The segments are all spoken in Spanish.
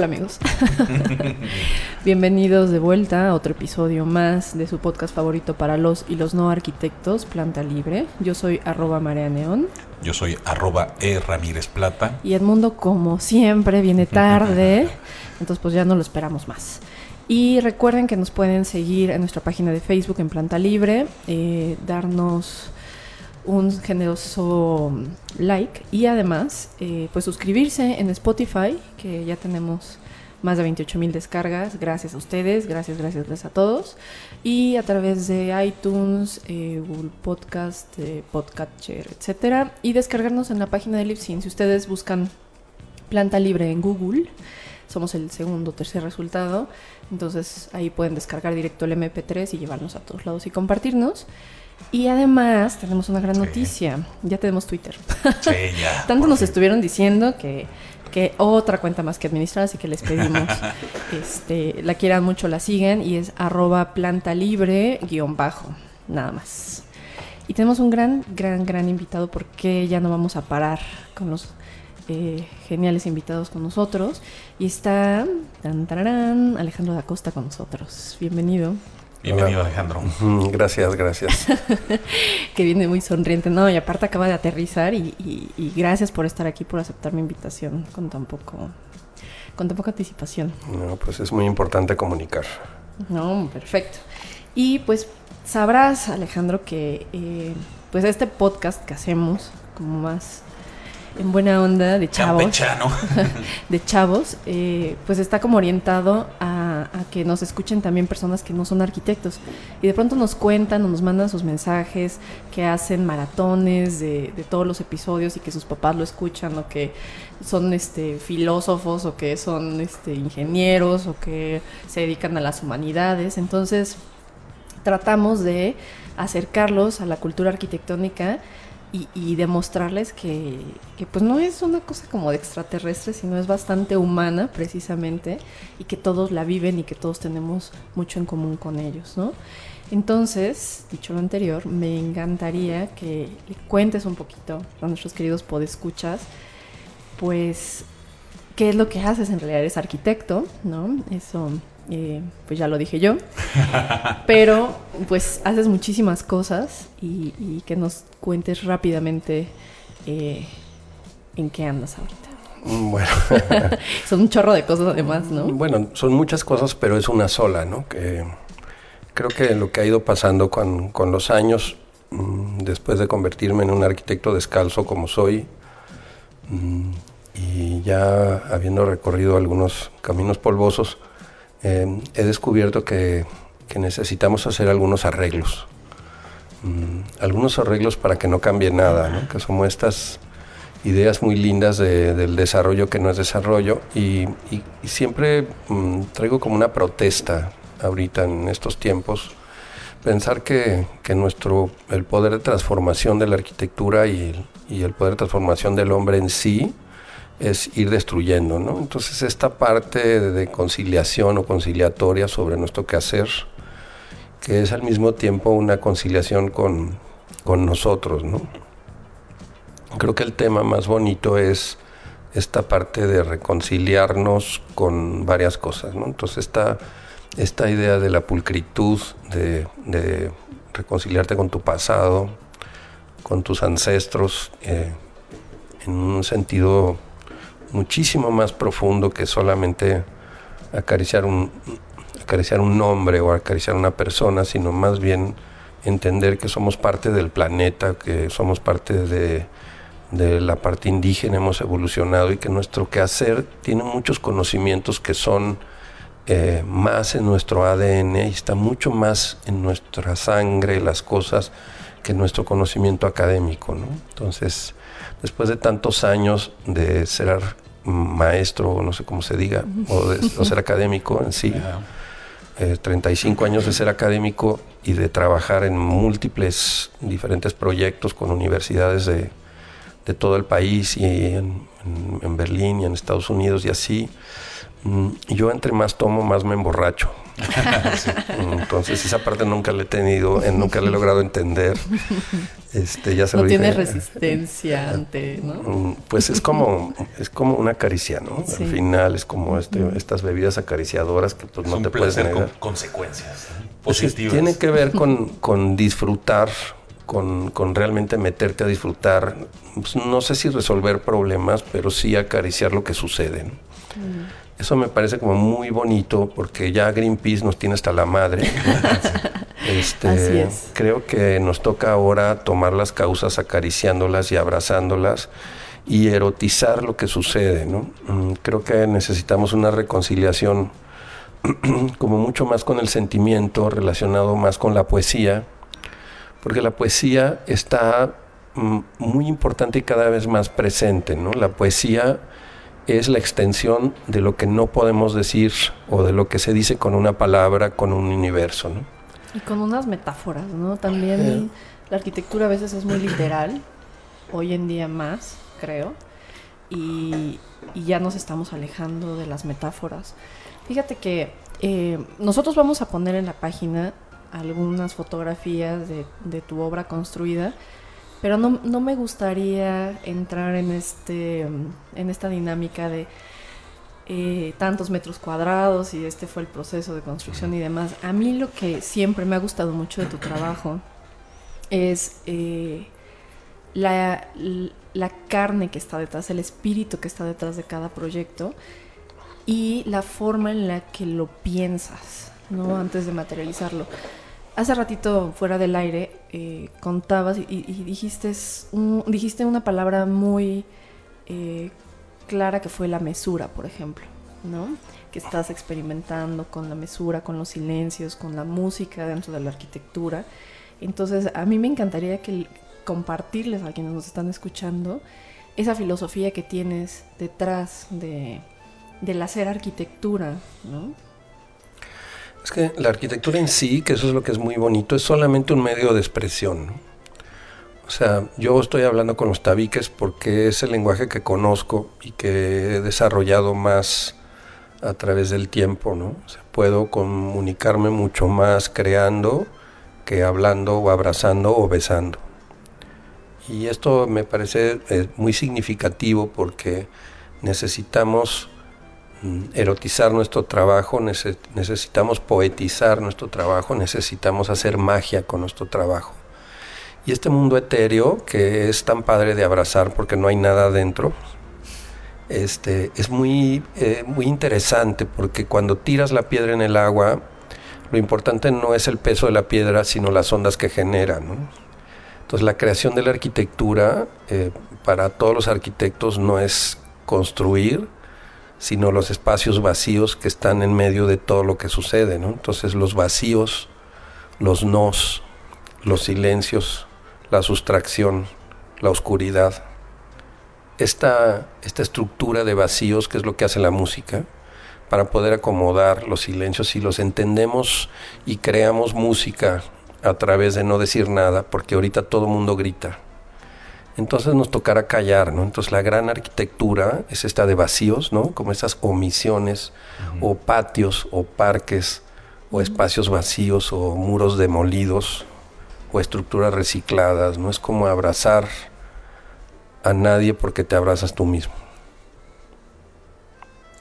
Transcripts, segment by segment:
Hola amigos. Bienvenidos de vuelta a otro episodio más de su podcast favorito para los y los no arquitectos, Planta Libre. Yo soy arroba Marea Neón. Yo soy arroba E Ramírez Plata. Y Edmundo, como siempre, viene tarde. entonces pues ya no lo esperamos más. Y recuerden que nos pueden seguir en nuestra página de Facebook en Planta Libre, eh, darnos un generoso like y además eh, pues suscribirse en Spotify que ya tenemos más de 28 mil descargas. Gracias a ustedes gracias gracias a todos. Y a través de iTunes eh, Google Podcast eh, Podcatcher etcétera. Y descargarnos en la página de Libsyn. Si ustedes buscan planta libre en Google somos el segundo o tercer resultado. Entonces ahí pueden descargar directo el MP3 y llevarnos a todos lados y compartirnos y además tenemos una gran noticia. Ya tenemos Twitter. Sí, ya. Tanto nos estuvieron diciendo que, que otra cuenta más que administrar, así que les pedimos este, la quieran mucho, la siguen y es arroba planta libre guion bajo, nada más. Y tenemos un gran, gran, gran invitado porque ya no vamos a parar con los eh, geniales invitados con nosotros. Y está tan, Alejandro da Costa con nosotros. Bienvenido. Bienvenido, Alejandro. Gracias, gracias. que viene muy sonriente. No, y aparte acaba de aterrizar y, gracias por estar aquí, por aceptar mi invitación con tan poco, con tan poca anticipación. No, pues es muy importante comunicar. No, perfecto. Y pues sabrás, Alejandro, que eh, pues este podcast que hacemos, como más en buena onda de chavos. de chavos, eh, pues está como orientado a, que nos escuchen también personas que no son arquitectos. Y de pronto nos cuentan o nos mandan sus mensajes, que hacen maratones de, todos los episodios y que sus papás lo escuchan, o que son este, filósofos, o que son este, ingenieros, o que se dedican a las humanidades. Entonces, tratamos de acercarlos a la cultura arquitectónica y, demostrarles que, pues no es una cosa como de extraterrestre, sino es bastante humana precisamente y que todos la viven y que todos tenemos mucho en común con ellos, ¿no? Entonces, dicho lo anterior, me encantaría que le cuentes un poquito a nuestros queridos podescuchas, pues, qué es lo que haces en realidad, eres arquitecto, ¿no? Eso eh, pues ya lo dije yo. Pero pues haces muchísimas cosas y, que nos cuentes rápidamente eh, en qué andas ahorita. Mm, bueno. son un chorro de cosas además, ¿no? Bueno, son muchas cosas, pero es una sola, ¿no? Que creo que lo que ha ido pasando con, con los años, mm, después de convertirme en un arquitecto descalzo como soy, mm, y ya habiendo recorrido algunos caminos polvosos, eh, he descubierto que, necesitamos hacer algunos arreglos. Mm, algunos arreglos para que no cambie nada, que son estas ideas muy lindas del desarrollo que no es desarrollo y, siempre mm, traigo como una protesta ahorita en estos tiempos pensar que, nuestro el poder de transformación de la arquitectura y y el poder de transformación del hombre en sí es ir destruyendo, ¿no? Entonces esta parte de conciliación o conciliatoria sobre nuestro quehacer, que es al mismo tiempo una conciliación con, con nosotros, ¿no? Creo que el tema más bonito es esta parte de reconciliarnos con varias cosas, ¿no? Entonces esta, esta idea de la pulcritud, de, reconciliarte con tu pasado, con tus ancestros, eh, en un sentido muchísimo más profundo que solamente acariciar un, acariciar un nombre o acariciar una persona, sino más bien entender que somos parte del planeta, que somos parte de, de la parte indígena, hemos evolucionado y que nuestro quehacer tiene muchos conocimientos que son eh, más en nuestro ADN y está mucho más en nuestra sangre, las cosas, que nuestro conocimiento académico. ¿no? Entonces, después de tantos años de ser maestro, no sé cómo se diga, o, de, ser académico en sí, 35 eh, años de ser académico y de trabajar en múltiples diferentes proyectos con universidades de, todo el país y en, Berlín y en Estados Unidos y así. Mm, yo entre más tomo, más me emborracho. Entonces esa parte nunca la he tenido, nunca la he logrado entender. Este, ya se no tiene resistencia ante, ¿no? Mm, pues es como, es como una caricia, ¿no? Al final es como este, estas bebidas acariciadoras que pues, no te puedes negar. Con consecuencias positivas. tiene que ver con, disfrutar, con, realmente meterte a disfrutar. Pues, no sé si resolver problemas, pero sí acariciar lo que sucede. Mm. Eso me parece como muy bonito porque ya Greenpeace nos tiene hasta la madre. Este, creo que nos toca ahora tomar las causas acariciándolas y abrazándolas y erotizar lo que sucede. ¿no? Mm, creo que necesitamos una reconciliación como mucho más con el sentimiento, relacionado más con la poesía, porque la poesía está mm, muy importante y cada vez más presente. ¿no? La poesía es la extensión de lo que no podemos decir o de lo que se dice con una palabra, con un universo. ¿no? Y con unas metáforas, ¿no? También la arquitectura a veces es muy literal, hoy en día más, creo, y, ya nos estamos alejando de las metáforas. Fíjate que eh, nosotros vamos a poner en la página algunas fotografías de, de tu obra construida, pero no, no, me gustaría entrar en, este, en esta dinámica de eh, tantos metros cuadrados y este fue el proceso de construcción y demás. A mí lo que siempre me ha gustado mucho de tu trabajo es eh, la, la carne que está detrás, el espíritu que está detrás de cada proyecto y la forma en la que lo piensas, ¿no? Antes de materializarlo. Hace ratito, fuera del aire, eh, contabas y, dijiste, dijiste una palabra muy eh, clara que fue la mesura, por ejemplo, ¿no? Que estás experimentando con la mesura, con los silencios, con la música dentro de la arquitectura. Entonces, a mí me encantaría que compartirles a quienes nos están escuchando esa filosofía que tienes detrás de, del hacer arquitectura, ¿no? Es que la arquitectura en sí, que eso es lo que es muy bonito, es solamente un medio de expresión. O sea, yo estoy hablando con los tabiques porque es el lenguaje que conozco y que he desarrollado más a través del tiempo, ¿no? Puedo comunicarme mucho más creando que hablando o abrazando o besando. Y esto me parece eh, muy significativo porque necesitamos erotizar nuestro trabajo, necesitamos poetizar nuestro trabajo, necesitamos hacer magia con nuestro trabajo. Y este mundo etéreo, que es tan padre de abrazar porque no hay nada adentro, este, es muy, eh, muy interesante porque cuando tiras la piedra en el agua, lo importante no es el peso de la piedra, sino las ondas que genera. Entonces la creación de la arquitectura eh, para todos los arquitectos no es construir, sino los espacios vacíos que están en medio de todo lo que sucede, ¿no? Entonces los vacíos, los nos, los silencios, la sustracción, la oscuridad, esta, esta estructura de vacíos que es lo que hace la música, para poder acomodar los silencios y los entendemos y creamos música a través de no decir nada, porque ahorita todo mundo grita entonces nos tocará callar, ¿no? Entonces la gran arquitectura es esta de vacíos, ¿no? Como esas omisiones o patios o parques o espacios vacíos o muros demolidos o estructuras recicladas, ¿no? Es como abrazar a nadie porque te abrazas tú mismo.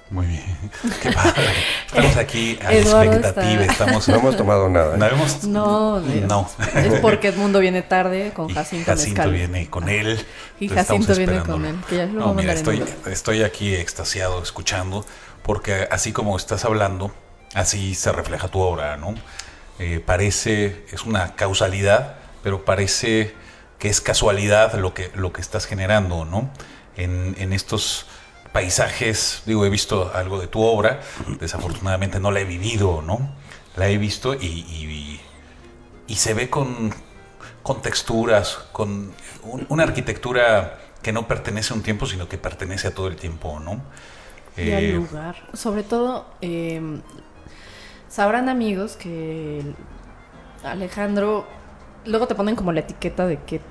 Muy bien. Qué padre. Estamos aquí a expectativa. Estamos... No hemos tomado nada. ¿No, no, no. Es porque Edmundo viene tarde con Jacinto. Jacinto viene con él. Y Jacinto viene con él. Que ya no, mira, estoy, estoy aquí extasiado escuchando porque así como estás hablando, así se refleja tu obra, ¿no? Eh, parece, es una causalidad, pero parece que es casualidad lo que, lo que estás generando, ¿no? En, en estos paisajes, digo, he visto algo de tu obra, desafortunadamente no la he vivido, ¿no? La he visto y, y, se ve con, con texturas, con una arquitectura que no pertenece a un tiempo, sino que pertenece a todo el tiempo, ¿no? Y al lugar. Sobre todo, em, sabrán amigos que Alejandro, luego te ponen como la etiqueta de que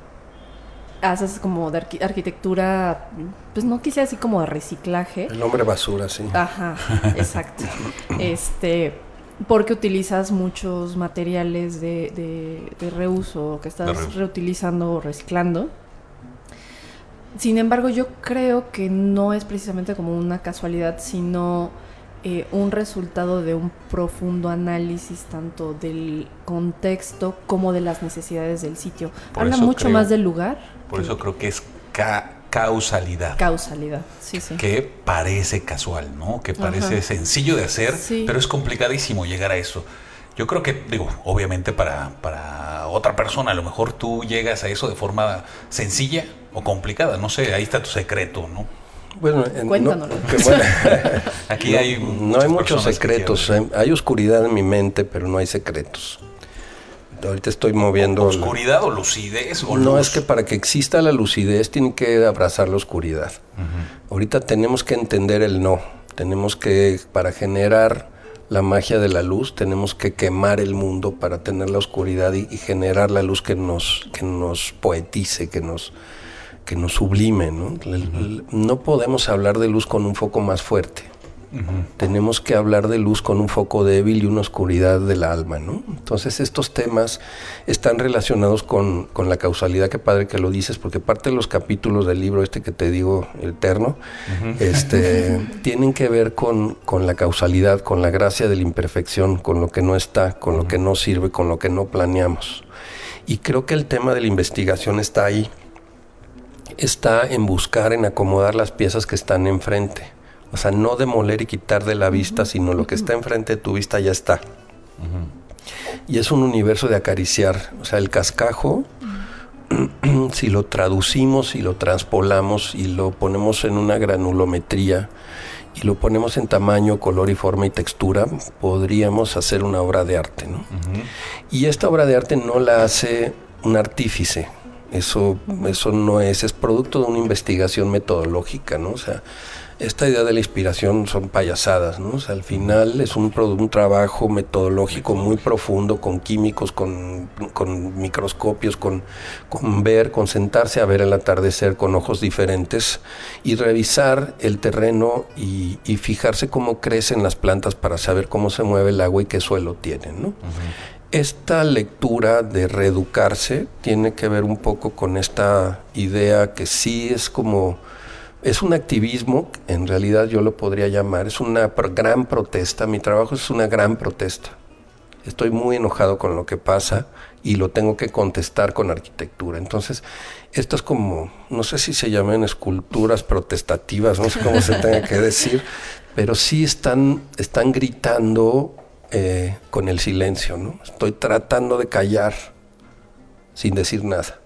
haces como de arquitectura, pues no quise así como de reciclaje. El hombre basura, sí. Ajá, exacto. este, porque utilizas muchos materiales de, de, reuso que estás reutilizando o reciclando. Sin embargo, yo creo que no es precisamente como una casualidad, sino eh, un resultado de un profundo análisis tanto del contexto como de las necesidades del sitio. Habla mucho más del lugar. Por eso creo que es causalidad. Causalidad, sí, sí. Que parece casual, ¿no? Que parece sencillo de hacer, pero es complicadísimo llegar a eso. Yo creo que, digo, obviamente para, para otra persona, a lo mejor tú llegas a eso de forma sencilla o complicada, no sé, ahí está tu secreto, ¿no? Bueno, aquí hay no hay muchos secretos, hay, oscuridad en mi mente, pero no hay secretos. Ahorita estoy moviendo. ¿Oscuridad o lucidez? no, es que para que exista la lucidez tiene que abrazar la oscuridad. Ahorita tenemos que entender el no. Tenemos que, para generar la magia de la luz, tenemos que quemar el mundo para tener la oscuridad y, y generar la luz que nos, que nos poetice, que nos, que nos sublime. ¿no? no podemos hablar de luz con un foco más fuerte. Tenemos que hablar de luz con un foco débil y una oscuridad del alma, ¿no? Entonces estos temas están relacionados con, con, la causalidad, qué padre que lo dices, porque parte de los capítulos del libro este que te digo, Eterno, este, tienen que ver con, con, la causalidad, con la gracia de la imperfección, con lo que no está, con lo que no sirve, con lo que no planeamos. Y creo que el tema de la investigación está ahí está en buscar, en acomodar las piezas que están enfrente. O sea, no demoler y quitar de la vista, sino lo que está enfrente de tu vista ya está. Y es un universo de acariciar. O sea, el cascajo, si lo traducimos y lo transpolamos y lo ponemos en una granulometría y lo ponemos en tamaño, color y forma y textura, podríamos hacer una obra de arte. ¿no? Y esta obra de arte no la hace un artífice, eso, eso no es, es producto de una investigación metodológica, ¿no? O sea, esta idea de la inspiración son payasadas, ¿no? O sea, al final es un, un trabajo metodológico muy profundo con químicos, con, con microscopios, con, con, ver, con sentarse a ver el atardecer con ojos diferentes y revisar el terreno y, y fijarse cómo crecen las plantas para saber cómo se mueve el agua y qué suelo tienen, ¿no? Esta lectura de reeducarse tiene que ver un poco con esta idea que sí es como, es un activismo, en realidad yo lo podría llamar, es una gran protesta, mi trabajo es una gran protesta. Estoy muy enojado con lo que pasa y lo tengo que contestar con arquitectura. Entonces, esto es como, no sé si se llaman esculturas protestativas, no sé cómo se tenga que decir, pero sí están, están gritando eh, con el silencio, ¿no? Estoy tratando de callar sin decir nada.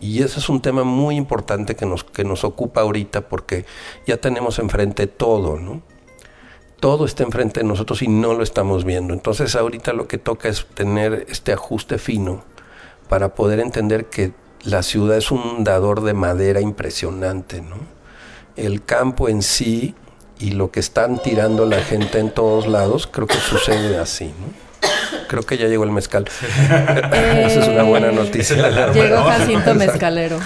Y eso es un tema muy importante que nos, que nos ocupa ahorita porque ya tenemos enfrente todo, ¿no? Todo está enfrente de nosotros y no lo estamos viendo. Entonces ahorita lo que toca es tener este ajuste fino para poder entender que la ciudad es un dador de madera impresionante, ¿no? El campo en sí y lo que están tirando la gente en todos lados, creo que sucede así, ¿no? Creo que ya llegó el mezcal. Esa es una buena noticia. llegó Jacinto Mezcalero.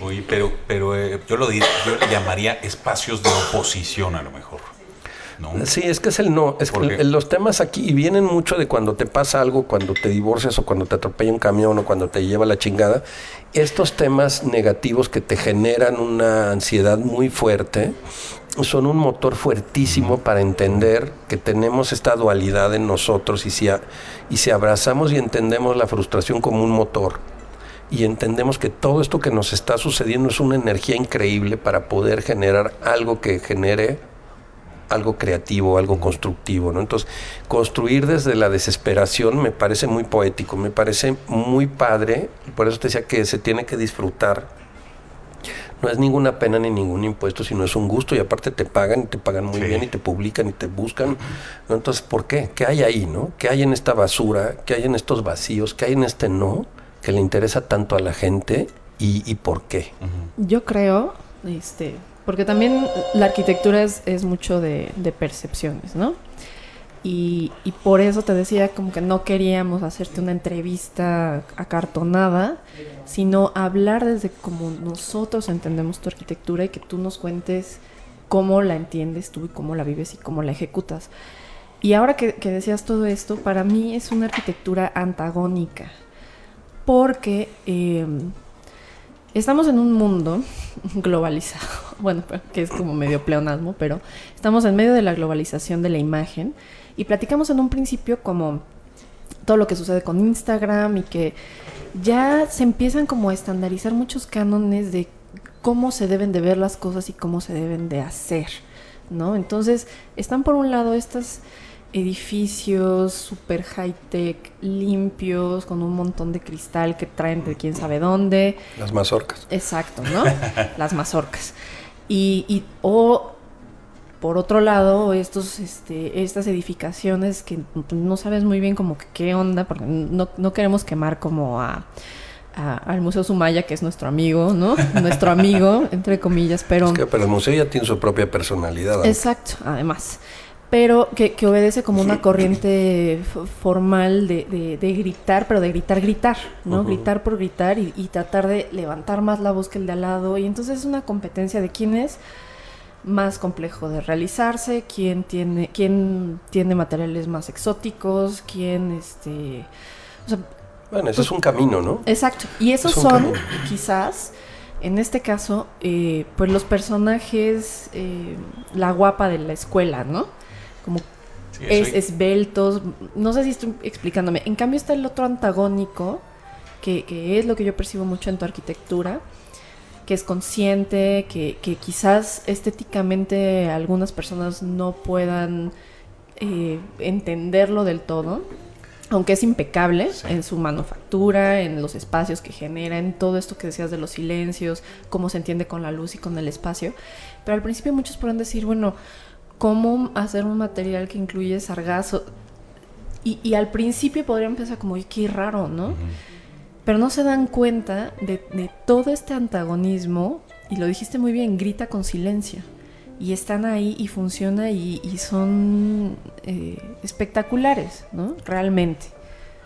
Uy, pero, pero eh, yo, lo yo le llamaría espacios de oposición a lo mejor. Sí, es que es el no. Es que los temas aquí vienen mucho de cuando te pasa algo, cuando te divorcias o cuando te atropella un camión o cuando te lleva la chingada. Estos temas negativos que te generan una ansiedad muy fuerte son un motor fuertísimo para entender que tenemos esta dualidad en nosotros y si, y si abrazamos y entendemos la frustración como un motor y entendemos que todo esto que nos está sucediendo es una energía increíble para poder generar algo que genere algo creativo, algo constructivo, ¿no? Entonces, construir desde la desesperación me parece muy poético, me parece muy padre, por eso te decía que se tiene que disfrutar. No es ninguna pena ni ningún impuesto, sino es un gusto y aparte te pagan y te pagan muy bien y te publican y te buscan. ¿no? Entonces, ¿por qué? ¿Qué hay ahí, no? ¿Qué hay en esta basura? ¿Qué hay en estos vacíos? ¿Qué hay en este no que le interesa tanto a la gente y, y por qué? Yo creo Este, porque también la arquitectura es, mucho de, percepciones, ¿no? Y, por eso te decía como que no queríamos hacerte una entrevista acartonada, sino hablar desde como nosotros entendemos tu arquitectura y que tú nos cuentes cómo la entiendes tú y cómo la vives y cómo la ejecutas. Y ahora que, que decías todo esto, para mí es una arquitectura antagónica, porque eh, estamos en un mundo globalizado, bueno, que es como medio pleonasmo, pero estamos en medio de la globalización de la imagen y platicamos en un principio como todo lo que sucede con Instagram y que ya se empiezan como a estandarizar muchos cánones de cómo se deben de ver las cosas y cómo se deben de hacer, ¿no? Entonces, están por un lado estos edificios super high tech, limpios, con un montón de cristal que traen de quién sabe dónde. Las mazorcas. Exacto, ¿no? Las mazorcas. Y, y o por otro lado, estos, este, estas edificaciones que no sabes muy bien como que qué onda, porque no, no queremos quemar como a, a, al Museo Sumaya, que es nuestro amigo, ¿no? nuestro amigo, entre comillas, pero... Es que, pero el museo ya tiene su propia personalidad. ¿no? Exacto, además. Pero que, que, obedece como una corriente formal de, de, de, gritar, pero de gritar, gritar, ¿no? Uh -huh. Gritar por gritar y, y tratar de levantar más la voz que el de al lado. Y entonces es una competencia de quién es más complejo de realizarse, quién tiene, quién tiene materiales más exóticos, quién este. O sea, bueno, eso pues, es un camino, ¿no? Exacto. Y esos son, camino. quizás, en este caso, eh, pues los personajes, eh, la guapa de la escuela, ¿no? Como sí, es, esbeltos. No sé si estoy explicándome. En cambio está el otro antagónico, que, que es lo que yo percibo mucho en tu arquitectura que es consciente, que, que, quizás estéticamente algunas personas no puedan eh, entenderlo del todo, aunque es impecable sí. en su manufactura, en los espacios que genera, en todo esto que decías de los silencios, cómo se entiende con la luz y con el espacio. Pero al principio muchos podrán decir, bueno, ¿cómo hacer un material que incluye sargazo? Y, y al principio podrían pensar como, qué raro, ¿no? Uh -huh pero no se dan cuenta de, de, todo este antagonismo, y lo dijiste muy bien, grita con silencio. Y están ahí y funciona y, y son eh, espectaculares, ¿no? Realmente.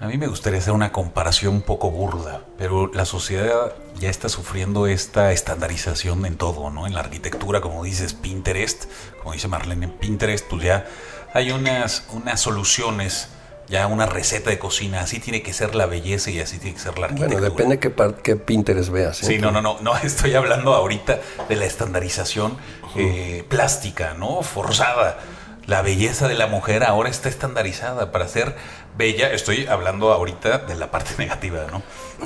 A mí me gustaría hacer una comparación un poco burda, pero la sociedad ya está sufriendo esta estandarización en todo, ¿no? En la arquitectura, como dices, Pinterest, como dice Marlene, en Pinterest, pues ya hay unas, unas soluciones ya una receta de cocina, así tiene que ser la belleza y así tiene que ser la arquitectura. Bueno, depende qué, qué Pinterest veas. ¿eh? Sí, no, no, no, no, estoy hablando ahorita de la estandarización eh, plástica, ¿no? Forzada. La belleza de la mujer ahora está estandarizada para ser bella. Estoy hablando ahorita de la parte negativa, ¿no?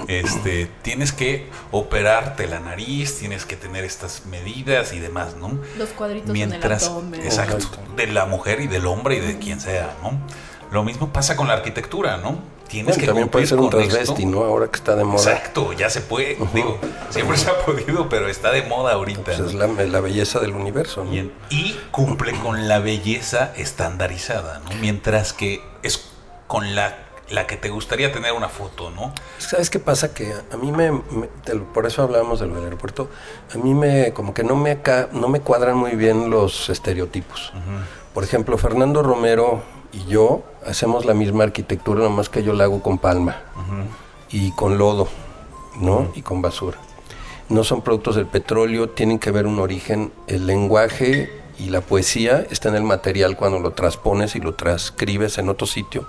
Este, tienes que operarte la nariz, tienes que tener estas medidas y demás, ¿no? Los cuadritos Mientras, en el abdomen. Exacto, de la mujer y del hombre y de quien sea, ¿no? Lo mismo pasa con la arquitectura, ¿no? Tienes bueno, que también puede ser un transvesti, ¿no? Ahora que está de moda. Exacto, ya se puede. Uh -huh. Digo, siempre se ha podido, pero está de moda ahorita. Pues es la, la, belleza del universo, ¿no? Y, y, cumple con la belleza estandarizada, ¿no? Mientras que es con la, la que te gustaría tener una foto, ¿no? ¿Sabes qué pasa? Que a mí me, me por eso hablábamos del aeropuerto, a mí me, como que no me, no me cuadran muy bien los estereotipos. Uh -huh. Por ejemplo, Fernando Romero y yo hacemos la misma arquitectura, nomás que yo la hago con palma uh -huh. y con lodo, ¿no? Uh -huh. Y con basura. No son productos del petróleo, tienen que ver un origen. El lenguaje y la poesía está en el material cuando lo transpones y lo transcribes en otro sitio.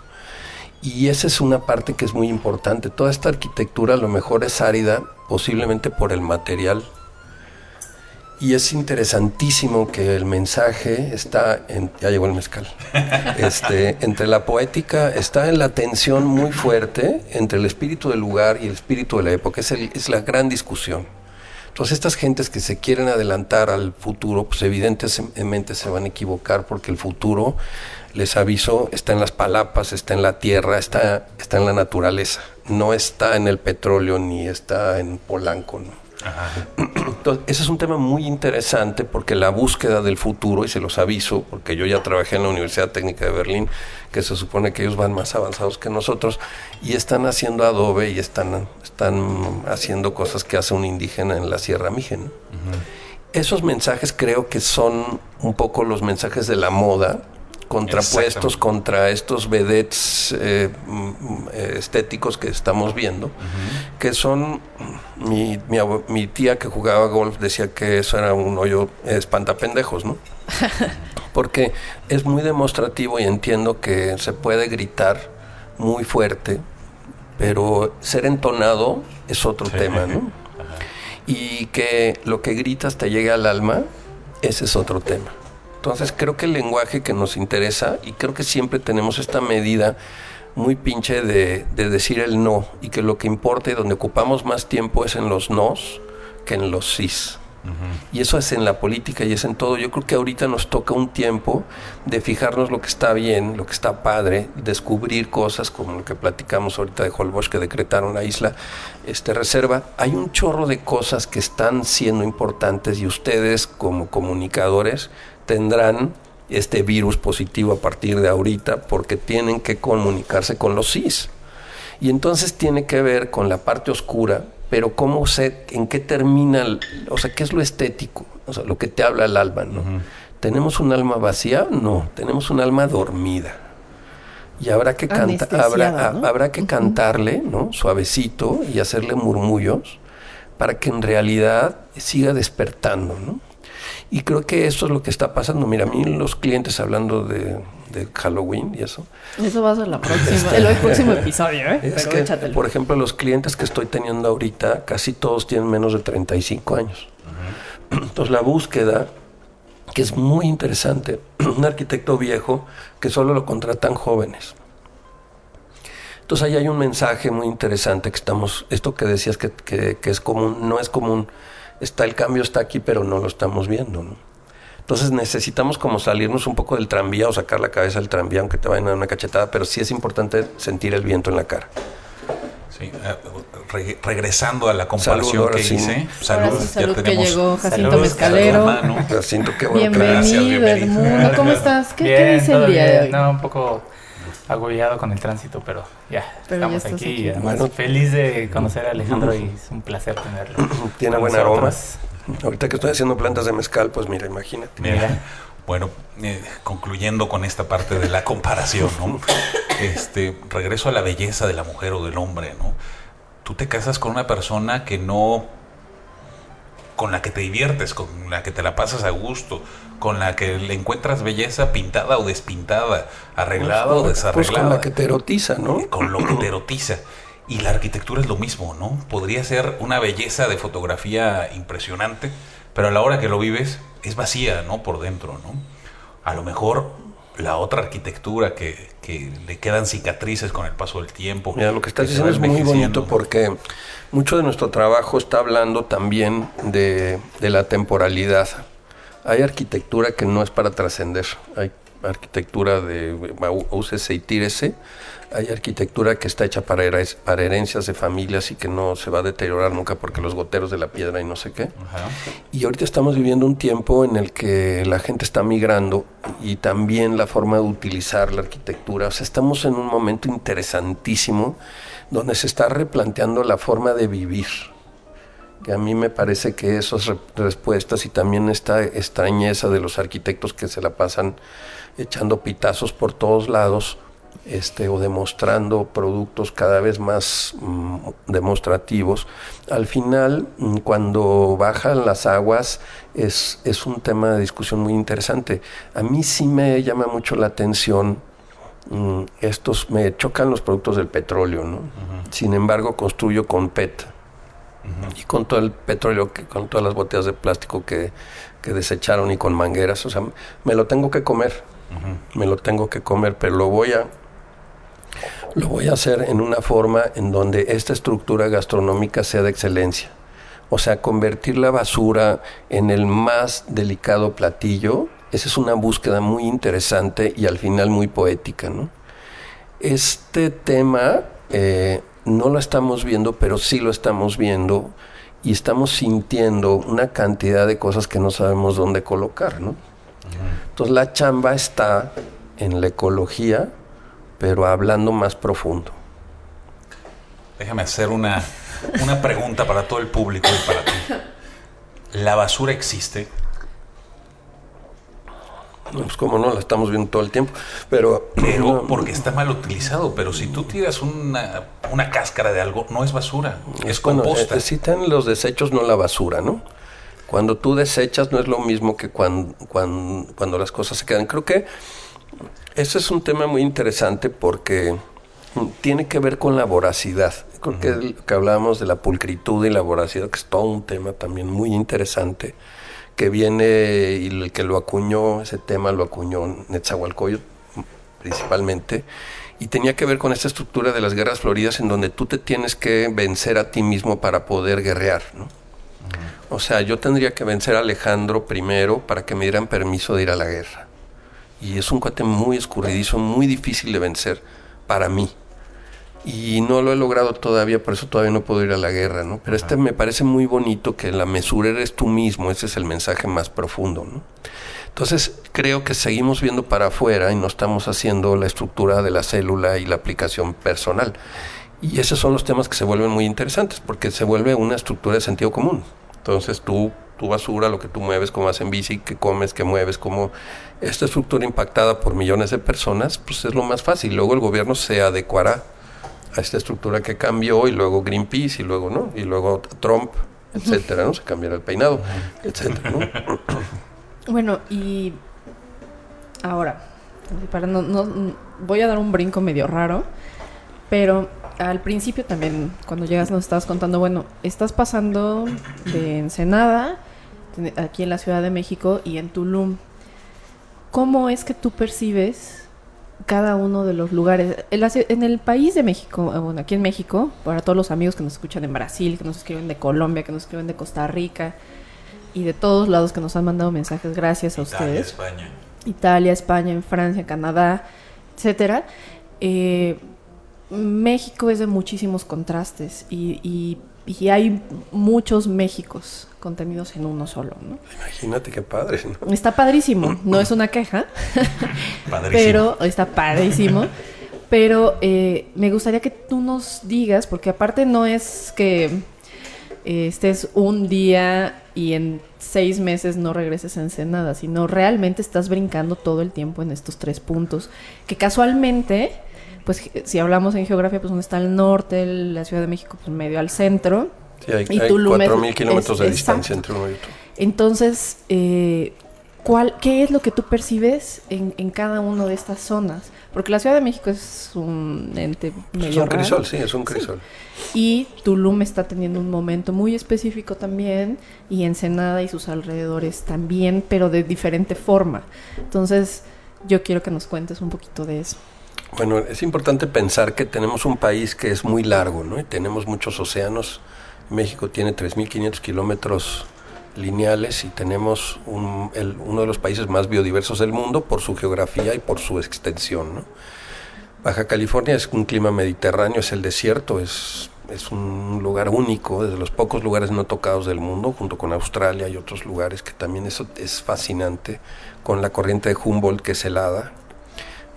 Y esa es una parte que es muy importante. Toda esta arquitectura a lo mejor es árida, posiblemente por el material y es interesantísimo que el mensaje está en, ya llegó el mezcal, este, entre la poética, está en la tensión muy fuerte entre el espíritu del lugar y el espíritu de la época, es, el, es la gran discusión. Entonces estas gentes que se quieren adelantar al futuro, pues evidentemente se van a equivocar porque el futuro, les aviso, está en las palapas, está en la tierra, está, está en la naturaleza, no está en el petróleo ni está en Polanco, ¿no? Ajá. Entonces, ese es un tema muy interesante porque la búsqueda del futuro, y se los aviso, porque yo ya trabajé en la Universidad Técnica de Berlín, que se supone que ellos van más avanzados que nosotros, y están haciendo adobe y están, están haciendo cosas que hace un indígena en la Sierra Mígena. Uh -huh. esos mensajes creo que son un poco los mensajes de la moda, contrapuestos contra estos vedettes eh, mm, estéticos que estamos viendo, que son, mi, mi, tía que jugaba golf decía que eso era un hoyo espantapendejos, ¿no? Porque es muy demostrativo y entiendo que se puede gritar muy fuerte, pero ser entonado es otro tema, ¿no? Y que lo que gritas te llegue al alma, ese es otro tema. Entonces creo que el lenguaje que nos interesa, y creo que siempre tenemos esta medida muy pinche de, decir el no, y que lo que importa y donde ocupamos más tiempo es en los nos que en los sís. Y eso es en la política y es en todo. Yo creo que ahorita nos toca un tiempo de fijarnos lo que está bien, lo que está padre, descubrir cosas como lo que platicamos ahorita de Holbox que decretaron la isla este, reserva. Hay un chorro de cosas que están siendo importantes y ustedes como comunicadores tendrán este virus positivo a partir de ahorita porque tienen que comunicarse con los CIS. Y entonces tiene que ver con la parte oscura, pero cómo sé, en qué termina, o sea, qué es lo estético, o sea, lo que te habla el alma, ¿no? ¿Tenemos un alma vacía? No, tenemos un alma dormida. Y habrá que, habrá, habrá que cantarle, ¿no? Suavecito y hacerle murmullos para que en realidad siga despertando, ¿no? Y creo que eso es lo que está pasando. Mira, a mí los clientes hablando de, Halloween y eso. Eso va a ser la próxima, este, el, próximo episodio, ¿eh? Es que, por ejemplo, los clientes que estoy teniendo ahorita, casi todos tienen menos de 35 años. Entonces la búsqueda, que es muy interesante, un arquitecto viejo que solo lo contratan jóvenes. Entonces ahí hay un mensaje muy interesante que estamos, esto que decías que, que, que es común, no es común está el cambio está aquí, pero no lo estamos viendo. Entonces necesitamos como salirnos un poco del tranvía o sacar la cabeza del tranvía, aunque te vayan a dar una cachetada, pero sí es importante sentir el viento en la cara. Sí, eh, regresando a la comparación que hice. Saludos, salud, ya que llegó Jacinto Mezcalero. Jacinto, qué bueno. Bienvenido, Edmundo. ¿Cómo estás? ¿Qué, ¿qué dice el día de hoy? No, un poco agobiado con el tránsito, pero ya estamos aquí, y además feliz de conocer a Alejandro y es un placer tenerlo. Tiene buen aroma. Ahorita que estoy haciendo plantas de mezcal, pues mira, imagínate. Mira. Bueno, eh, concluyendo con esta parte de la comparación, ¿no? Este, regreso a la belleza de la mujer o del hombre, ¿no? Tú te casas con una persona que no con la que te diviertes, con la que te la pasas a gusto, con la que le encuentras belleza pintada o despintada, arreglada o desarreglada. Pues con la que te erotiza, ¿no? Con lo que te erotiza. Y la arquitectura es lo mismo, ¿no? Podría ser una belleza de fotografía impresionante, pero a la hora que lo vives es vacía, ¿no? Por dentro, ¿no? A lo mejor la otra arquitectura que, que le quedan cicatrices con el paso del tiempo. Mira, lo que estás diciendo es muy bonito porque mucho de nuestro trabajo está hablando también de, de la temporalidad. Hay arquitectura que no es para trascender. Hay arquitectura de úsese y tírese. Hay arquitectura que está hecha para, para herencias de familias y que no se va a deteriorar nunca porque los goteros de la piedra y no sé qué. Y ahorita estamos viviendo un tiempo en el que la gente está migrando y también la forma de utilizar la arquitectura. O sea, estamos en un momento interesantísimo donde se está replanteando la forma de vivir. Que a mí me parece que esas respuestas y también esta extrañeza de los arquitectos que se la pasan echando pitazos por todos lados, este, o demostrando productos cada vez más mm, demostrativos, al final, mm, cuando bajan las aguas, es, es un tema de discusión muy interesante. A mí sí me llama mucho la atención Mm, estos me chocan los productos del petróleo, ¿no? Sin embargo, construyo con PET. Y con todo el petróleo, que, con todas las botellas de plástico que, que, desecharon y con mangueras, o sea, me lo tengo que comer, me lo tengo que comer, pero lo voy a, lo voy a hacer en una forma en donde esta estructura gastronómica sea de excelencia. O sea, convertir la basura en el más delicado platillo esa es una búsqueda muy interesante y al final muy poética. ¿no? Este tema eh, no lo estamos viendo, pero sí lo estamos viendo y estamos sintiendo una cantidad de cosas que no sabemos dónde colocar. ¿no? Entonces la chamba está en la ecología, pero hablando más profundo. Déjame hacer una, una pregunta para todo el público y para ti. ¿La basura existe? pues como no, la estamos viendo todo el tiempo. Pero, pero porque está mal utilizado. Pero si tú tiras una, una cáscara de algo, no es basura, es composta. Necesitan los desechos, no la basura, ¿no? Cuando tú desechas no es lo mismo que cuando, cuando, cuando las cosas se quedan. Creo que ese es un tema muy interesante porque tiene que ver con la voracidad. Creo que, que hablábamos de la pulcritud y la voracidad, que es todo un tema también muy interesante que viene y el que lo acuñó, ese tema lo acuñó Netzahualcoyotl principalmente, y tenía que ver con esta estructura de las guerras floridas en donde tú te tienes que vencer a ti mismo para poder guerrear, ¿no? O sea, yo tendría que vencer a Alejandro primero para que me dieran permiso de ir a la guerra. Y es un cuate muy escurridizo, muy difícil de vencer para mí y no lo he logrado todavía, por eso todavía no puedo ir a la guerra, ¿no? Pero este me parece muy bonito que la mesura eres tú mismo, ese es el mensaje más profundo, ¿no? Entonces creo que seguimos viendo para afuera y no estamos haciendo la estructura de la célula y la aplicación personal. Y esos son los temas que se vuelven muy interesantes, porque se vuelve una estructura de sentido común. Entonces tú, tu basura, lo que tú mueves, cómo vas en bici, qué comes, qué mueves, cómo esta estructura impactada por millones de personas, pues es lo más fácil. Luego el gobierno se adecuará a esta estructura que cambió y luego Greenpeace y luego, ¿no? Y luego Trump, etcétera, ¿no? Se cambiará el peinado, etcétera, ¿no? Bueno, y ahora, para no, no, voy a dar un brinco medio raro, pero al principio también, cuando llegas nos estabas contando, bueno, estás pasando de Ensenada, aquí en la Ciudad de México y en Tulum. ¿Cómo es que tú percibes cada uno de los lugares. En, el país de México, eh, bueno, aquí en México, para todos los amigos que nos escuchan en Brasil, que nos escriben de Colombia, que nos escriben de Costa Rica y de todos lados que nos han mandado mensajes, gracias a ustedes. España. Italia, España, en Francia, Canadá, etcétera. Eh, México es de muchísimos contrastes y, y, y hay muchos Méxicos contenidos en uno solo, ¿no? Imagínate qué padre. Está padrísimo, no es una queja, pero está padrísimo. Pero eh, me gustaría que tú nos digas, porque aparte no es que eh, estés un día y en seis meses no regreses a Ensenada, sino realmente estás brincando todo el tiempo en estos tres puntos, que casualmente, pues si hablamos en geografía, pues donde está el norte, la Ciudad de México, pues medio al centro, Sí, hay, y 4.000 kilómetros de distancia entre uno y otro. Entonces, eh, ¿cuál, ¿qué es lo que tú percibes en, en, cada una de estas zonas? Porque la Ciudad de México es un ente medio Es un crisol, sí, es un crisol. Y Tulum está teniendo un momento muy específico también, y Ensenada y sus alrededores también, pero de diferente forma. Entonces, yo quiero que nos cuentes un poquito de eso. Bueno, es importante pensar que tenemos un país que es muy largo, ¿no? Y tenemos muchos océanos, México tiene 3.500 kilómetros lineales y tenemos uno de los países más biodiversos del mundo por su geografía y por su extensión. Baja California es un clima mediterráneo, es el desierto, es, es un lugar único, de los pocos lugares no tocados del mundo, junto con Australia y otros lugares que también eso es fascinante, con la corriente de Humboldt que es helada.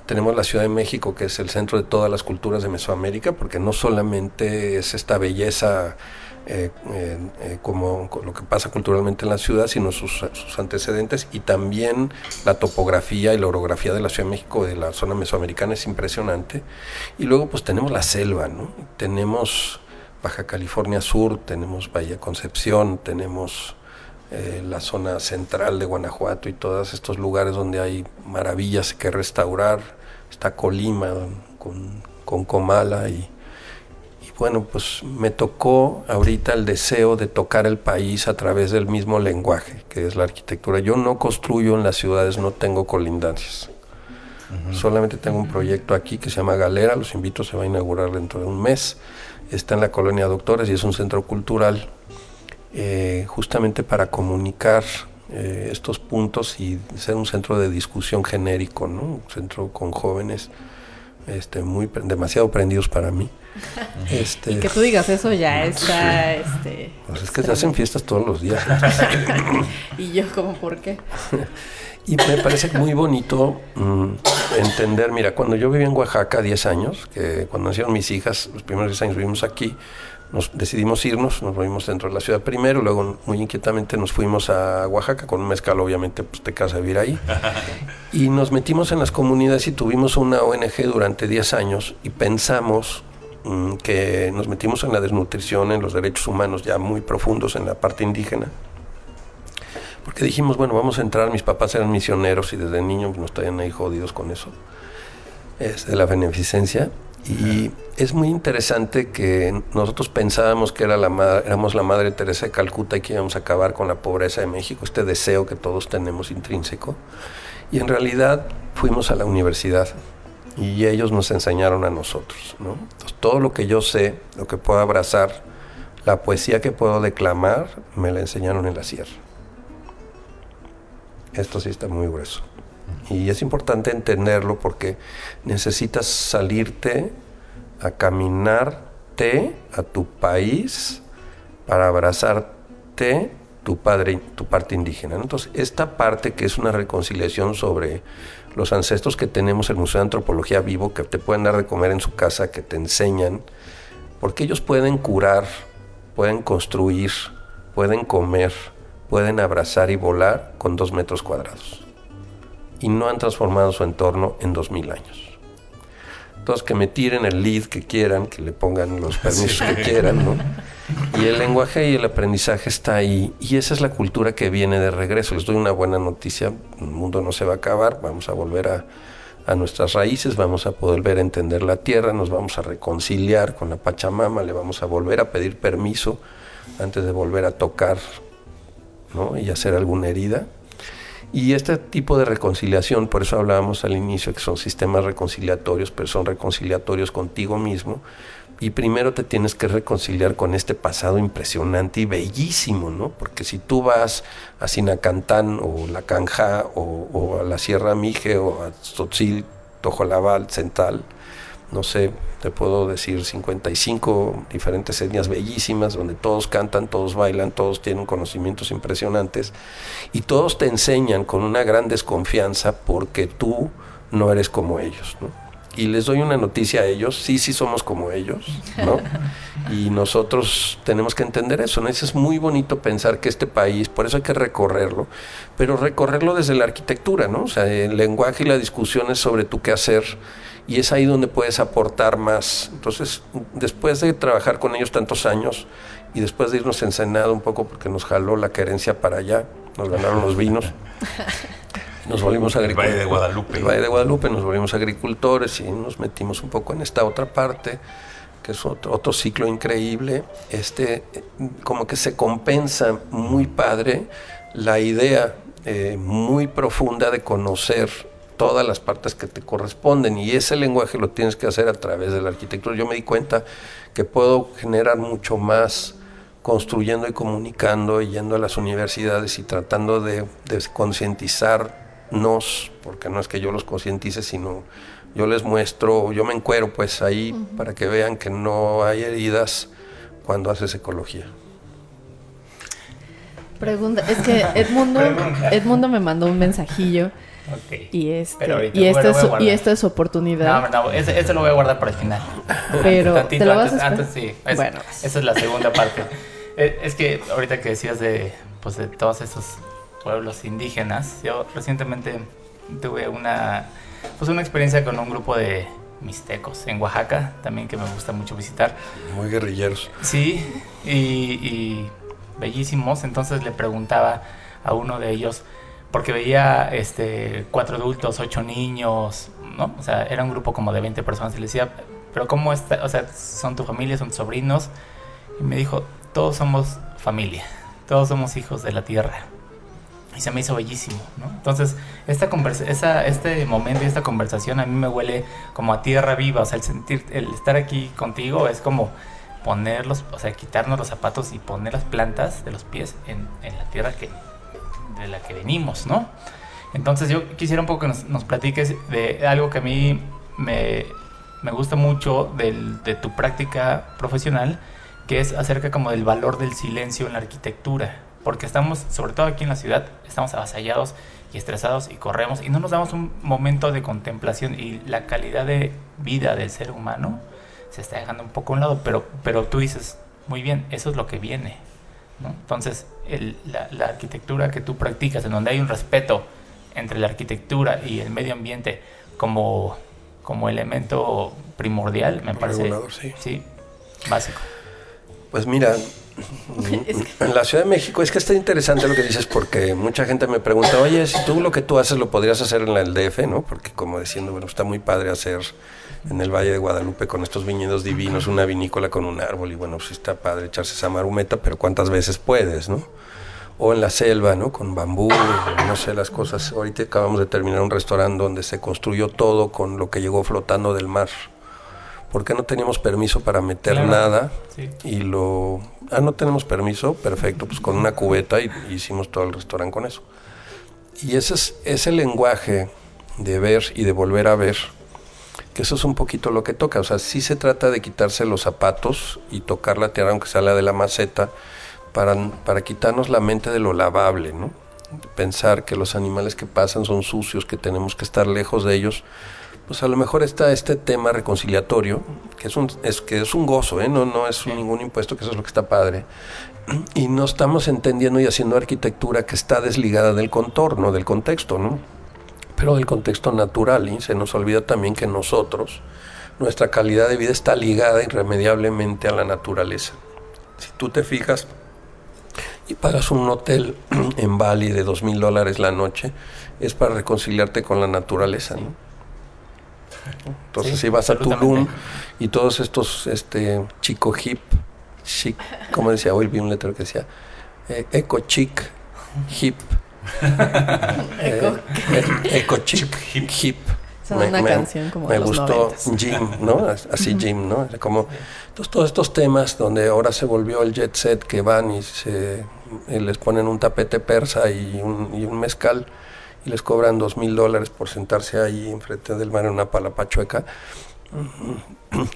Tenemos la Ciudad de México, que es el centro de todas las culturas de Mesoamérica, porque no solamente es esta belleza eh, eh, como lo que pasa culturalmente en la ciudad, sino sus, antecedentes y también la topografía y la orografía de la Ciudad de México, de la zona mesoamericana, es impresionante. Y luego pues tenemos la selva, ¿no? Tenemos Baja California Sur, tenemos Bahía Concepción, tenemos eh, la zona central de Guanajuato y todos estos lugares donde hay maravillas que restaurar. Está Colima con, con Comala y bueno, pues me tocó ahorita el deseo de tocar el país a través del mismo lenguaje, que es la arquitectura. Yo no construyo en las ciudades, no tengo colindancias. Solamente tengo un proyecto aquí que se llama Galera, los invito, se va a inaugurar dentro de un mes. Está en la colonia Doctores y es un centro cultural eh, justamente para comunicar eh, estos puntos y ser un centro de discusión genérico, ¿no? un centro con jóvenes este, muy demasiado prendidos para mí. Este, y que tú digas eso ya está... Este, pues es que se hacen fiestas todos los días. y yo como, ¿por qué? y me parece muy bonito mm, entender, mira, cuando yo viví en Oaxaca 10 años, que cuando nacieron mis hijas, los primeros 10 años vivimos aquí, nos decidimos irnos, nos movimos dentro de la ciudad primero, luego muy inquietamente nos fuimos a Oaxaca, con un mezcal obviamente pues te casa vivir ahí, y nos metimos en las comunidades y tuvimos una ONG durante 10 años y pensamos mm, que nos metimos en la desnutrición, en los derechos humanos ya muy profundos en la parte indígena, porque dijimos, bueno, vamos a entrar, mis papás eran misioneros y desde niños nos estaban ahí jodidos con eso, es de la beneficencia, y es muy interesante que nosotros pensábamos que era la éramos la Madre Teresa de Calcuta y que íbamos a acabar con la pobreza de México, este deseo que todos tenemos intrínseco. Y en realidad fuimos a la universidad y ellos nos enseñaron a nosotros. ¿no? todo lo que yo sé, lo que puedo abrazar, la poesía que puedo declamar, me la enseñaron en la sierra. Esto sí está muy grueso. Y es importante entenderlo porque necesitas salirte a caminarte a tu país para abrazarte tu padre, tu parte indígena. Entonces, esta parte que es una reconciliación sobre los ancestros que tenemos, el Museo de Antropología Vivo, que te pueden dar de comer en su casa, que te enseñan, porque ellos pueden curar, pueden construir, pueden comer, pueden abrazar y volar con dos metros cuadrados y no han transformado su entorno en dos mil años. Entonces que me tiren el lead que quieran, que le pongan los permisos que quieran, ¿no? Y el lenguaje y el aprendizaje está ahí. Y esa es la cultura que viene de regreso. Les doy una buena noticia. El mundo no se va a acabar. Vamos a volver a, a nuestras raíces. Vamos a poder ver a entender la tierra. Nos vamos a reconciliar con la Pachamama. Le vamos a volver a pedir permiso antes de volver a tocar ¿no? y hacer alguna herida. Y este tipo de reconciliación, por eso hablábamos al inicio que son sistemas reconciliatorios, pero son reconciliatorios contigo mismo. Y primero te tienes que reconciliar con este pasado impresionante y bellísimo, ¿no? Porque si tú vas a Sinacantán o La Canja o, a la Sierra Mije o a Tzotzil, Tojolabal, Central, no sé, te puedo decir 55 diferentes etnias bellísimas donde todos cantan, todos bailan, todos tienen conocimientos impresionantes y todos te enseñan con una gran desconfianza porque tú no eres como ellos, Y les doy una noticia a ellos, sí, sí somos como ellos, ¿no? Y nosotros tenemos que entender eso, ¿no? es muy bonito pensar que este país, por eso hay que recorrerlo, pero recorrerlo desde la arquitectura, ¿no? O sea, el lenguaje y la discusión es sobre tú qué hacer y es ahí donde puedes aportar más. Entonces, después de trabajar con ellos tantos años y después de irnos encenado un poco porque nos jaló la querencia para allá, nos ganaron los vinos. Nos volvimos agricultores. Valle de Guadalupe. El Valle de Guadalupe, nos volvimos agricultores y nos metimos un poco en esta otra parte, que es otro, otro ciclo increíble. Este, como que se compensa muy padre la idea eh, muy profunda de conocer todas las partes que te corresponden y ese lenguaje lo tienes que hacer a través de la arquitectura. Yo me di cuenta que puedo generar mucho más construyendo y comunicando y yendo a las universidades y tratando de, concientizarnos, porque no es que yo los concientice, sino yo les muestro, yo me encuero pues ahí para que vean que no hay heridas cuando haces ecología. Pregunta, es que Edmundo, Edmundo me mandó un mensajillo y, este, y, esto es, y esta es su oportunidad. No, no, este, lo voy a guardar para el final. Pero, ¿te lo vas a antes, sí. bueno. Esa es la segunda parte. Eh, es que ahorita que decías de, pues, de todos esos pueblos indígenas, yo recientemente tuve una, pues, una experiencia con un grupo de mixtecos en Oaxaca, también que me gusta mucho visitar. Muy guerrilleros. Sí, y, y bellísimos. Entonces le preguntaba a uno de ellos, porque veía este, cuatro adultos, ocho niños, ¿no? O sea, era un grupo como de 20 personas y le decía, pero ¿cómo está? O sea, ¿son tu familia, son tus sobrinos? Y me dijo, todos somos familia, todos somos hijos de la tierra. Y se me hizo bellísimo, ¿no? Entonces, esta esa, este momento y esta conversación a mí me huele como a tierra viva, o sea, el sentir, el estar aquí contigo es como ponerlos, o sea, quitarnos los zapatos y poner las plantas de los pies en, en la tierra que de la que venimos, ¿no? Entonces yo quisiera un poco que nos, platiques de algo que a mí me, gusta mucho de tu práctica profesional, que es acerca como del valor del silencio en la arquitectura. Porque estamos, sobre todo aquí en la ciudad, estamos avasallados y estresados y corremos y no nos damos un momento de contemplación y la calidad de vida del ser humano se está dejando un poco a un lado, pero, pero tú dices, Muy bien, eso es lo que viene. Entonces, la, arquitectura que tú practicas, en donde hay un respeto entre la arquitectura y el medio ambiente como, como elemento primordial, me parece sí. sí, básico. Pues mira, en la Ciudad de México es que está interesante lo que dices porque mucha gente me pregunta, oye, si tú lo que tú haces lo podrías hacer en el DF, ¿no? Porque como diciendo, bueno, está muy padre hacer en el Valle de Guadalupe con estos viñedos divinos, una vinícola con un árbol y bueno, pues está padre echarse esa marumeta, pero ¿cuántas veces puedes, no? O en la selva, ¿no? Con bambú, no sé, las cosas. Ahorita acabamos de terminar un restaurante donde se construyó todo con lo que llegó flotando del mar porque no teníamos permiso para meter nada y lo ah no tenemos permiso perfecto pues con una cubeta y, hicimos todo el restaurante con eso. Y ese es ese lenguaje de ver y de volver a ver que eso es un poquito lo que toca. O sea sí se trata de quitarse los zapatos y tocar la tierra aunque sea la de la maceta para, para quitarnos la mente de lo lavable no pensar que los animales que pasan son sucios que tenemos que estar lejos de ellos pues a lo mejor está este tema reconciliatorio, que es un, es, que es un gozo, ¿eh? no, no es ningún impuesto, que eso es lo que está padre. Y no estamos entendiendo y haciendo arquitectura que está desligada del contorno, del contexto, ¿no? Pero del contexto natural, y se nos olvida también que nosotros, nuestra calidad de vida está ligada irremediablemente a la naturaleza. Si tú te fijas y pagas un hotel en Bali de dos mil dólares la noche, es para reconciliarte con la naturaleza, ¿no? Entonces si vas a Tulum y todos estos este chico hip, chic, como decía, hoy vi un letrero que decía eh, eco chic, hip. eco, eh, eco chic, hip. hip. Me, una canción como me gustó Jim, ¿no? Así Jim, ¿no? Como, entonces, todos estos temas donde ahora se volvió el jet set que van y se les ponen un tapete persa y un, y un mezcal y les cobran dos mil dólares por sentarse ahí enfrente del mar en una palapachueca.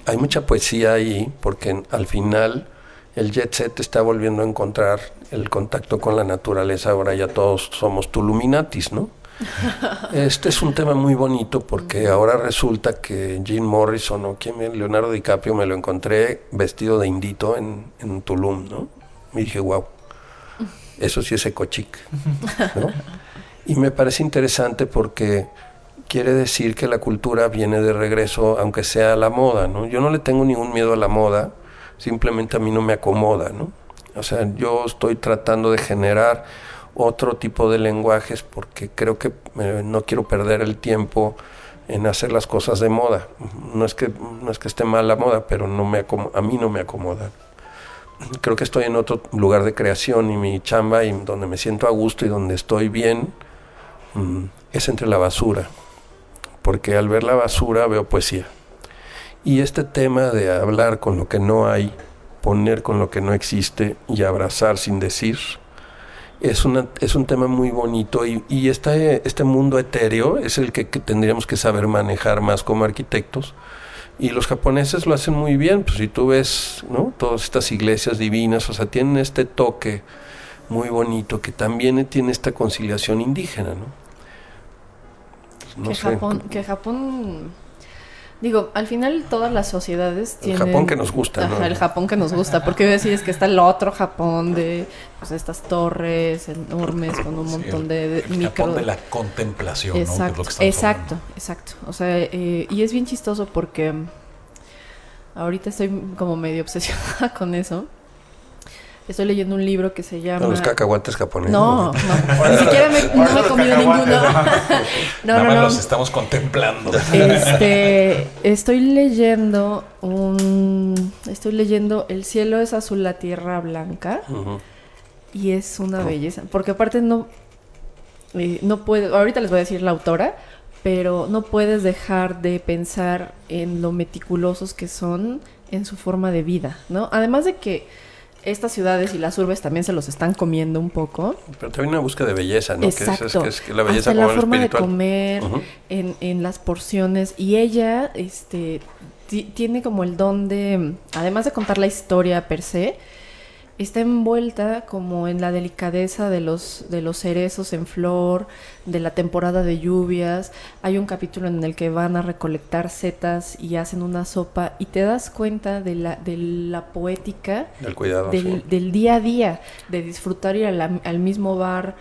Hay mucha poesía ahí porque al final el jet set está volviendo a encontrar el contacto con la naturaleza. Ahora ya todos somos tuluminatis, ¿no? Este es un tema muy bonito porque ahora resulta que Jim Morrison o quien Leonardo DiCaprio me lo encontré vestido de indito en, en Tulum, ¿no? Y dije, wow, eso sí es ecochic, ¿no? Y me parece interesante porque quiere decir que la cultura viene de regreso, aunque sea a la moda, ¿no? Yo no le tengo ningún miedo a la moda, simplemente a mí no me acomoda, ¿no? O sea, yo estoy tratando de generar otro tipo de lenguajes porque creo que eh, no quiero perder el tiempo en hacer las cosas de moda. No es que no es que esté mal la moda, pero no me a mí no me acomoda. Creo que estoy en otro lugar de creación y mi chamba y donde me siento a gusto y donde estoy bien Es entre la basura, porque al ver la basura veo poesía. Y este tema de hablar con lo que no hay, poner con lo que no existe y abrazar sin decir, es, una, es un tema muy bonito y, y este, este mundo etéreo es el que, tendríamos que saber manejar más como arquitectos. Y los japoneses lo hacen muy bien, pues si tú ves, ¿no? Todas estas iglesias divinas, o sea, tienen este toque muy bonito que también tiene esta conciliación indígena. Que, Japón, que Japón Digo, al final todas las sociedades tienen... El Japón que nos gusta, ¿no? El Japón que nos gusta, porque voy a decir es que está el otro Japón de pues, estas torres enormes con un montón de, el Japón de la contemplación, exacto, ¿no? exacto, exacto. O sea, eh, y es bien chistoso porque ahorita estoy como medio obsesionada con eso. Estoy leyendo un libro que se llama... Los cacahuates japoneses. No, no, ni siquiera me, no me he comido ninguno. no, Nada no, no. los estamos contemplando. Este, estoy leyendo un... Estoy leyendo El cielo es azul, la tierra blanca. Y es una belleza. Porque aparte no... Eh, no puedo... Ahorita les voy a decir la autora. Pero no puedes dejar de pensar en lo meticulosos que son en su forma de vida, ¿no? Además de que estas ciudades y las urbes también se los están comiendo un poco. Pero también una búsqueda de belleza, ¿no? Exacto. Que es, que la belleza Hasta la forma de comer, en, en, las porciones. Y ella este, tiene como el don de, además de contar la historia per se, está envuelta como en la delicadeza de los, de los cerezos en flor, de la temporada de lluvias. Hay un capítulo en el que van a recolectar setas y hacen una sopa y te das cuenta de la, de la poética del, cuidado, del, día a día, de disfrutar ir al mismo bar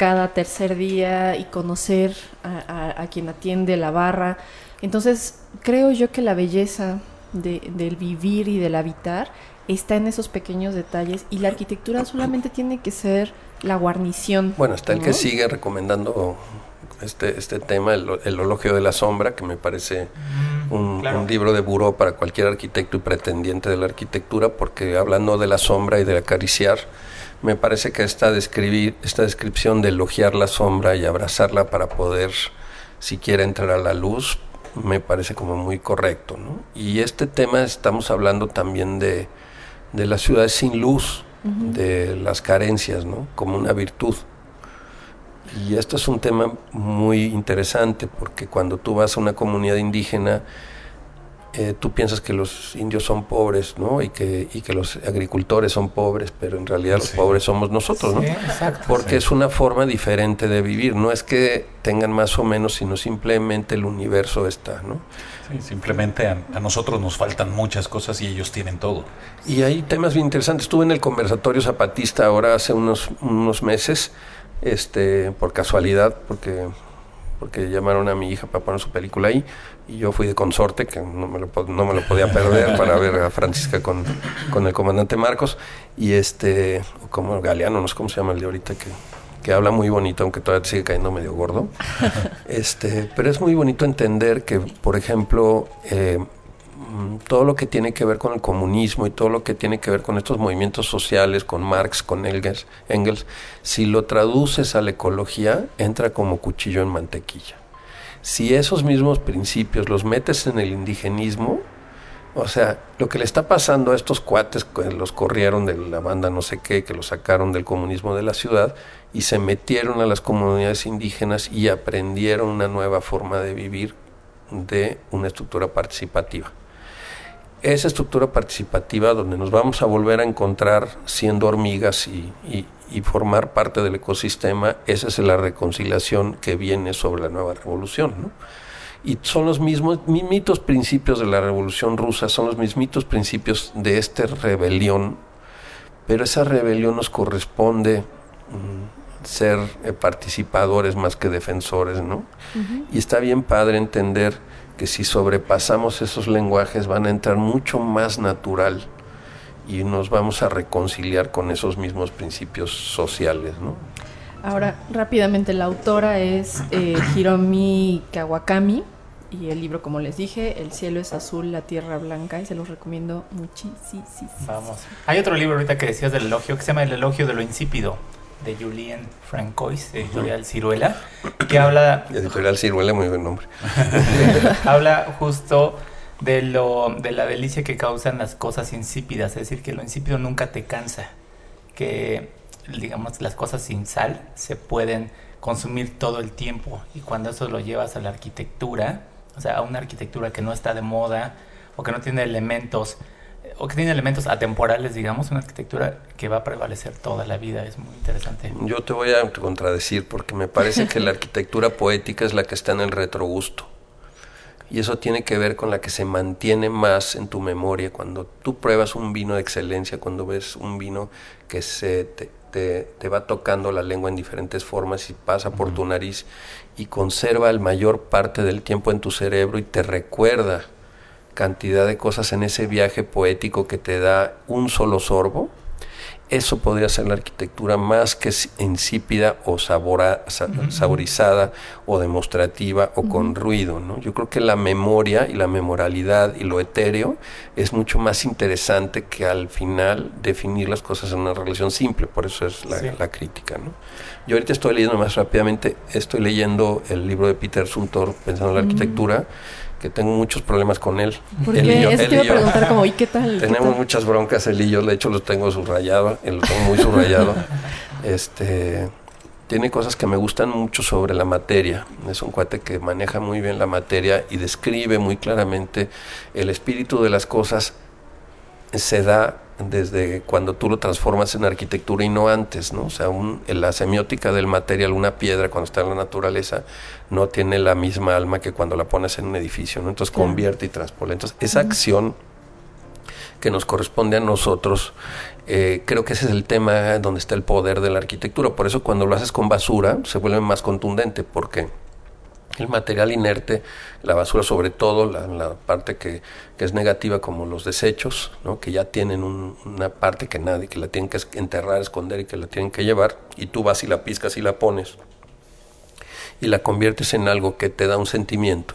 cada tercer día y conocer a, quien atiende la barra. Entonces, creo yo que la belleza del vivir y del habitar está en esos pequeños detalles y la arquitectura solamente tiene que ser la guarnición. Bueno, está el que sigue recomendando este, este tema, el, elogio de la sombra, que me parece mm, un, libro de buró para cualquier arquitecto y pretendiente de la arquitectura, porque hablando de la sombra y de acariciar, me parece que esta, describir, esta descripción de elogiar la sombra y abrazarla para poder siquiera entrar a la luz, me parece como muy correcto. ¿no? Y este tema estamos hablando también de, de las ciudades sin luz, de las carencias, ¿no? como una virtud. Y esto es un tema muy interesante porque cuando tú vas a una comunidad indígena, eh, tú piensas que los indios son pobres, ¿no? Y que, y que los agricultores son pobres, pero en realidad los pobres somos nosotros, ¿no? Porque es una forma diferente de vivir. No es que tengan más o menos, sino simplemente el universo está, ¿no? Simplemente a, nosotros nos faltan muchas cosas y ellos tienen todo. Y hay temas bien interesantes. Estuve en el conversatorio zapatista ahora hace unos, unos meses, este, por casualidad, porque porque llamaron a mi hija para poner su película ahí y yo fui de consorte, que no me lo, no me lo podía perder para ver a Francisca con, con el comandante Marcos y este, como Galeano, no sé cómo se llama el de ahorita, que, que habla muy bonito, aunque todavía sigue cayendo medio gordo. este, pero es muy bonito entender que, por ejemplo, eh, todo lo que tiene que ver con el comunismo y todo lo que tiene que ver con estos movimientos sociales, con Marx, con Engels, Engels si lo traduces a la ecología, entra como cuchillo en mantequilla. Si esos mismos principios los metes en el indigenismo, o sea, lo que le está pasando a estos cuates que los corrieron de la banda no sé qué, que los sacaron del comunismo de la ciudad y se metieron a las comunidades indígenas y aprendieron una nueva forma de vivir de una estructura participativa esa estructura participativa donde nos vamos a volver a encontrar siendo hormigas y, formar parte del ecosistema, esa es la reconciliación que viene sobre la nueva revolución. Y son los mismos mismitos principios de la revolución rusa, son los mismitos principios de esta rebelión, pero esa rebelión nos corresponde mm, ser eh, participadores más que defensores, ¿no? Y está bien padre entender que si sobrepasamos esos lenguajes van a entrar mucho más natural y nos vamos a reconciliar con esos mismos principios sociales, ¿no? Ahora, rápidamente, la autora es eh, Hiromi Kawakami y el libro, como les dije, El cielo es azul, la tierra blanca y se los recomiendo muchísimo. Vamos. Hay otro libro ahorita que decías del elogio que se llama El elogio de lo insípido de Julien Francois, editorial Ciruela, que habla... Editorial Ciruela, muy buen nombre. habla justo de, lo, de la delicia que causan las cosas insípidas, es decir, que lo insípido nunca te cansa, que digamos las cosas sin sal se pueden consumir todo el tiempo y cuando eso lo llevas a la arquitectura, o sea, a una arquitectura que no está de moda o que no tiene elementos o que tiene elementos atemporales, digamos, una arquitectura que va a prevalecer toda la vida. Es muy interesante. Yo te voy a contradecir porque me parece que la arquitectura poética es la que está en el retrogusto. Y eso tiene que ver con la que se mantiene más en tu memoria. Cuando tú pruebas un vino de excelencia, cuando ves un vino que se te, te, va tocando la lengua en diferentes formas y pasa por tu nariz y conserva el mayor parte del tiempo en tu cerebro y te recuerda cantidad de cosas en ese viaje poético que te da un solo sorbo, eso podría ser la arquitectura más que insípida o saborizada o demostrativa o con ruido. ¿no? Yo creo que la memoria y la memoralidad y lo etéreo es mucho más interesante que al final definir las cosas en una relación simple, por eso es la, crítica. ¿no? Yo ahorita estoy leyendo más rápidamente, estoy leyendo el libro de Peter Suntor, Pensando en la Arquitectura que tengo muchos problemas con él. ¿Por qué? Yo, te iba a preguntar como, ¿y qué tal? Tenemos muchas broncas él y yo, de hecho lo tengo subrayado, él lo tengo muy subrayado. este, tiene cosas que me gustan mucho sobre la materia. Es un cuate que maneja muy bien la materia y describe muy claramente el espíritu de las cosas se da desde cuando tú lo transformas en arquitectura y no antes, ¿no? O sea, un, la semiótica del material, una piedra cuando está en la naturaleza, no tiene la misma alma que cuando la pones en un edificio, ¿no? Entonces convierte y transpola. Entonces, esa acción que nos corresponde a nosotros, eh, creo que ese es el tema donde está el poder de la arquitectura. Por eso cuando lo haces con basura se vuelve más contundente, porque el material inerte, la basura sobre todo, la, parte que, es negativa como los desechos, ¿no? que ya tienen una parte que nadie, que la tienen que enterrar, esconder y que la tienen que llevar, y tú vas y la piscas y la pones, y la conviertes en algo que te da un sentimiento.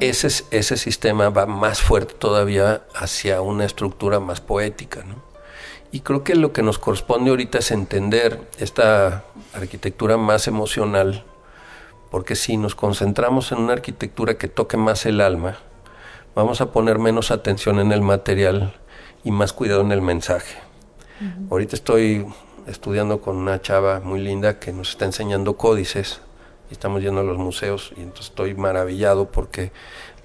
Ese, ese sistema va más fuerte todavía hacia una estructura más poética. ¿no? Y creo que lo que nos corresponde ahorita es entender esta arquitectura más emocional porque si nos concentramos en una arquitectura que toque más el alma, vamos a poner menos atención en el material y más cuidado en el mensaje. Ahorita estoy estudiando con una chava muy linda que nos está enseñando códices y estamos yendo a los museos y entonces estoy maravillado porque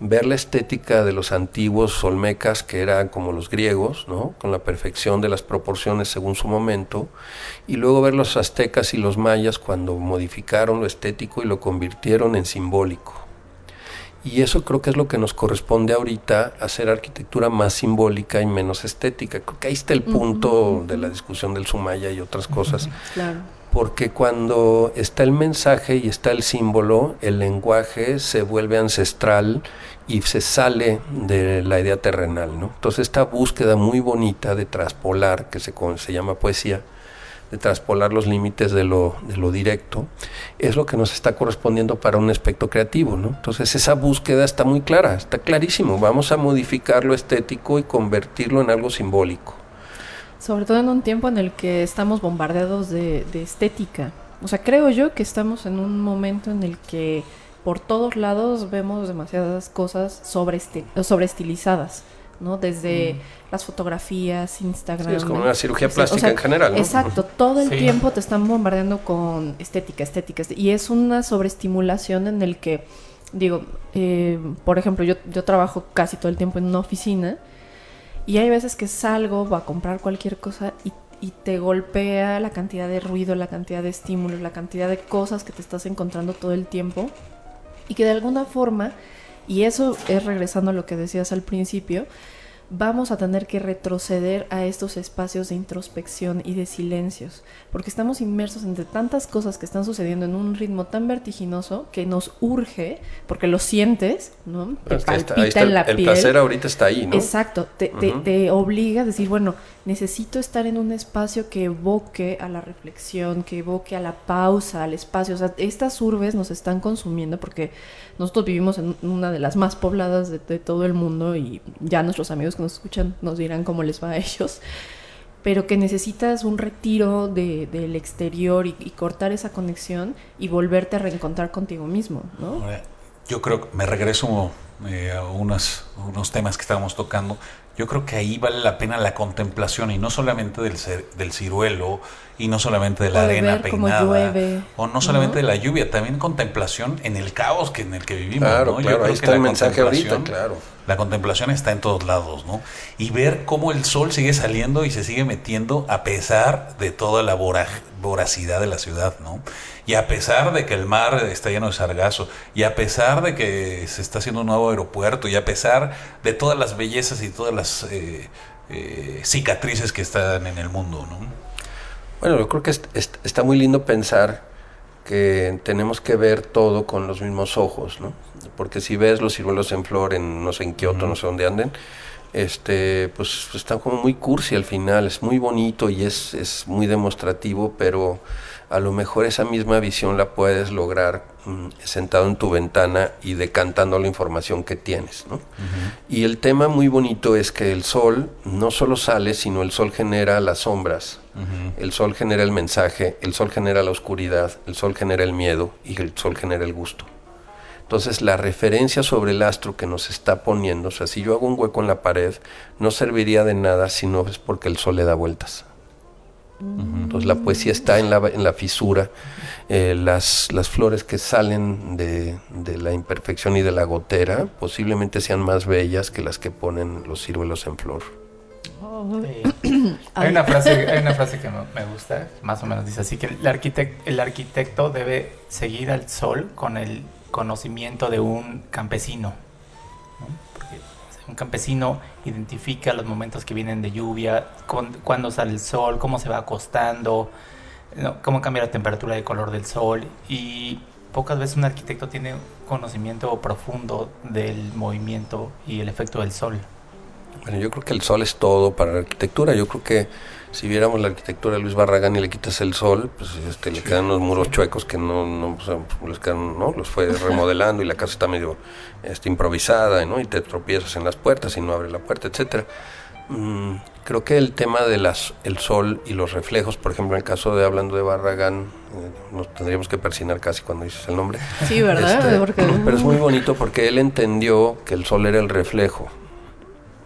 ver la estética de los antiguos olmecas que eran como los griegos, ¿no? con la perfección de las proporciones según su momento, y luego ver los aztecas y los mayas cuando modificaron lo estético y lo convirtieron en simbólico. Y eso creo que es lo que nos corresponde ahorita, hacer arquitectura más simbólica y menos estética. Creo que ahí está el punto de la discusión del Sumaya y otras cosas. Claro porque cuando está el mensaje y está el símbolo, el lenguaje se vuelve ancestral y se sale de la idea terrenal. ¿no? Entonces esta búsqueda muy bonita de traspolar, que se, se llama poesía, de traspolar los límites de lo, de lo directo, es lo que nos está correspondiendo para un aspecto creativo. ¿no? Entonces esa búsqueda está muy clara, está clarísimo. Vamos a modificar lo estético y convertirlo en algo simbólico. Sobre todo en un tiempo en el que estamos bombardeados de, estética. O sea, creo yo que estamos en un momento en el que por todos lados vemos demasiadas cosas sobre, sobre estilizadas, ¿no? Desde mm. las fotografías, Instagram. Sí, es como una cirugía plástica en general, ¿no? Exacto, todo el tiempo te están bombardeando con estética, estética, y es una sobreestimulación en el que, digo, eh, por ejemplo, yo, yo trabajo casi todo el tiempo en una oficina y hay veces que salgo a comprar cualquier cosa y, te golpea la cantidad de ruido, la cantidad de estímulos, la cantidad de cosas que te estás encontrando todo el tiempo. Y que de alguna forma, y eso es regresando a lo que decías al principio, vamos a tener que retroceder a estos espacios de introspección y de silencios, porque estamos inmersos entre tantas cosas que están sucediendo en un ritmo tan vertiginoso que nos urge, porque lo sientes, ¿no? Te palpita en la el, placer ahorita está ahí, ¿no? Exacto, te, te, obliga a decir, bueno, necesito estar en un espacio que evoque a la reflexión, que evoque a la pausa, al espacio, o sea, estas urbes nos están consumiendo porque nosotros vivimos en una de las más pobladas de, todo el mundo y ya nuestros amigos nos escuchan nos dirán cómo les va a ellos, pero que necesitas un retiro del exterior y, cortar esa conexión y volverte a reencontrar contigo mismo, ¿no? Yo creo me regreso eh, a unos, unos temas que estábamos tocando. Yo creo que ahí vale la pena la contemplación y no solamente del, del ciruelo y no solamente de la arena peinada o no solamente de la lluvia, también contemplación en el caos que en el que vivimos. Claro, claro, ahí está el mensaje ahorita, claro. La contemplación está en todos lados, ¿no? Y ver cómo el sol sigue saliendo y se sigue metiendo a pesar de toda la voracidad de la ciudad, ¿no? Y a pesar de que el mar está lleno de sargazo, y a pesar de que se está haciendo un nuevo aeropuerto, y a pesar de todas las bellezas y todas las eh, eh, cicatrices que están en el mundo, ¿no? Bueno, yo creo que está muy lindo pensar que tenemos que ver todo con los mismos ojos, ¿no? Porque si ves los ciruelos en flor en no sé en Kioto, no sé dónde anden, este, pues está como muy cursi al final, es muy bonito y es, es muy demostrativo, pero a lo mejor esa misma visión la puedes lograr mm, sentado en tu ventana y decantando la información que tienes. ¿no? Y el tema muy bonito es que el sol no solo sale, sino el sol genera las sombras, el sol genera el mensaje, el sol genera la oscuridad, el sol genera el miedo y el sol genera el gusto. Entonces la referencia sobre el astro que nos está poniendo, o sea, si yo hago un hueco en la pared, no serviría de nada si no es porque el sol le da vueltas. Entonces la poesía está en la, en la fisura. Eh, las, las, flores que salen de, de, la imperfección y de la gotera posiblemente sean más bellas que las que ponen los ciruelos en flor. Hay, una frase, hay una frase que me gusta, más o menos dice así, que el, arquitecto, el arquitecto debe seguir al sol con el conocimiento de un campesino. Un campesino identifica los momentos que vienen de lluvia, cuándo sale el sol, cómo se va acostando, cómo cambia la temperatura de color del sol y pocas veces un arquitecto tiene conocimiento profundo del movimiento y el efecto del sol. Bueno, yo creo que el sol es todo para la arquitectura. Yo creo que si viéramos la arquitectura de Luis Barragán y le quitas el sol, pues este, le quedan unos muros chuecos que no, no, los, quedan, ¿no? los fue remodelando y la casa está medio este, improvisada, ¿no? Y te tropiezas en las puertas y no abre la puerta, etcétera. Mm, creo que el tema de las el sol y los reflejos, por ejemplo, en el caso de hablando de Barragán, eh, nos tendríamos que persinar casi cuando dices el nombre. Sí, ¿verdad? Este, pero es muy bonito porque él entendió que el sol era el reflejo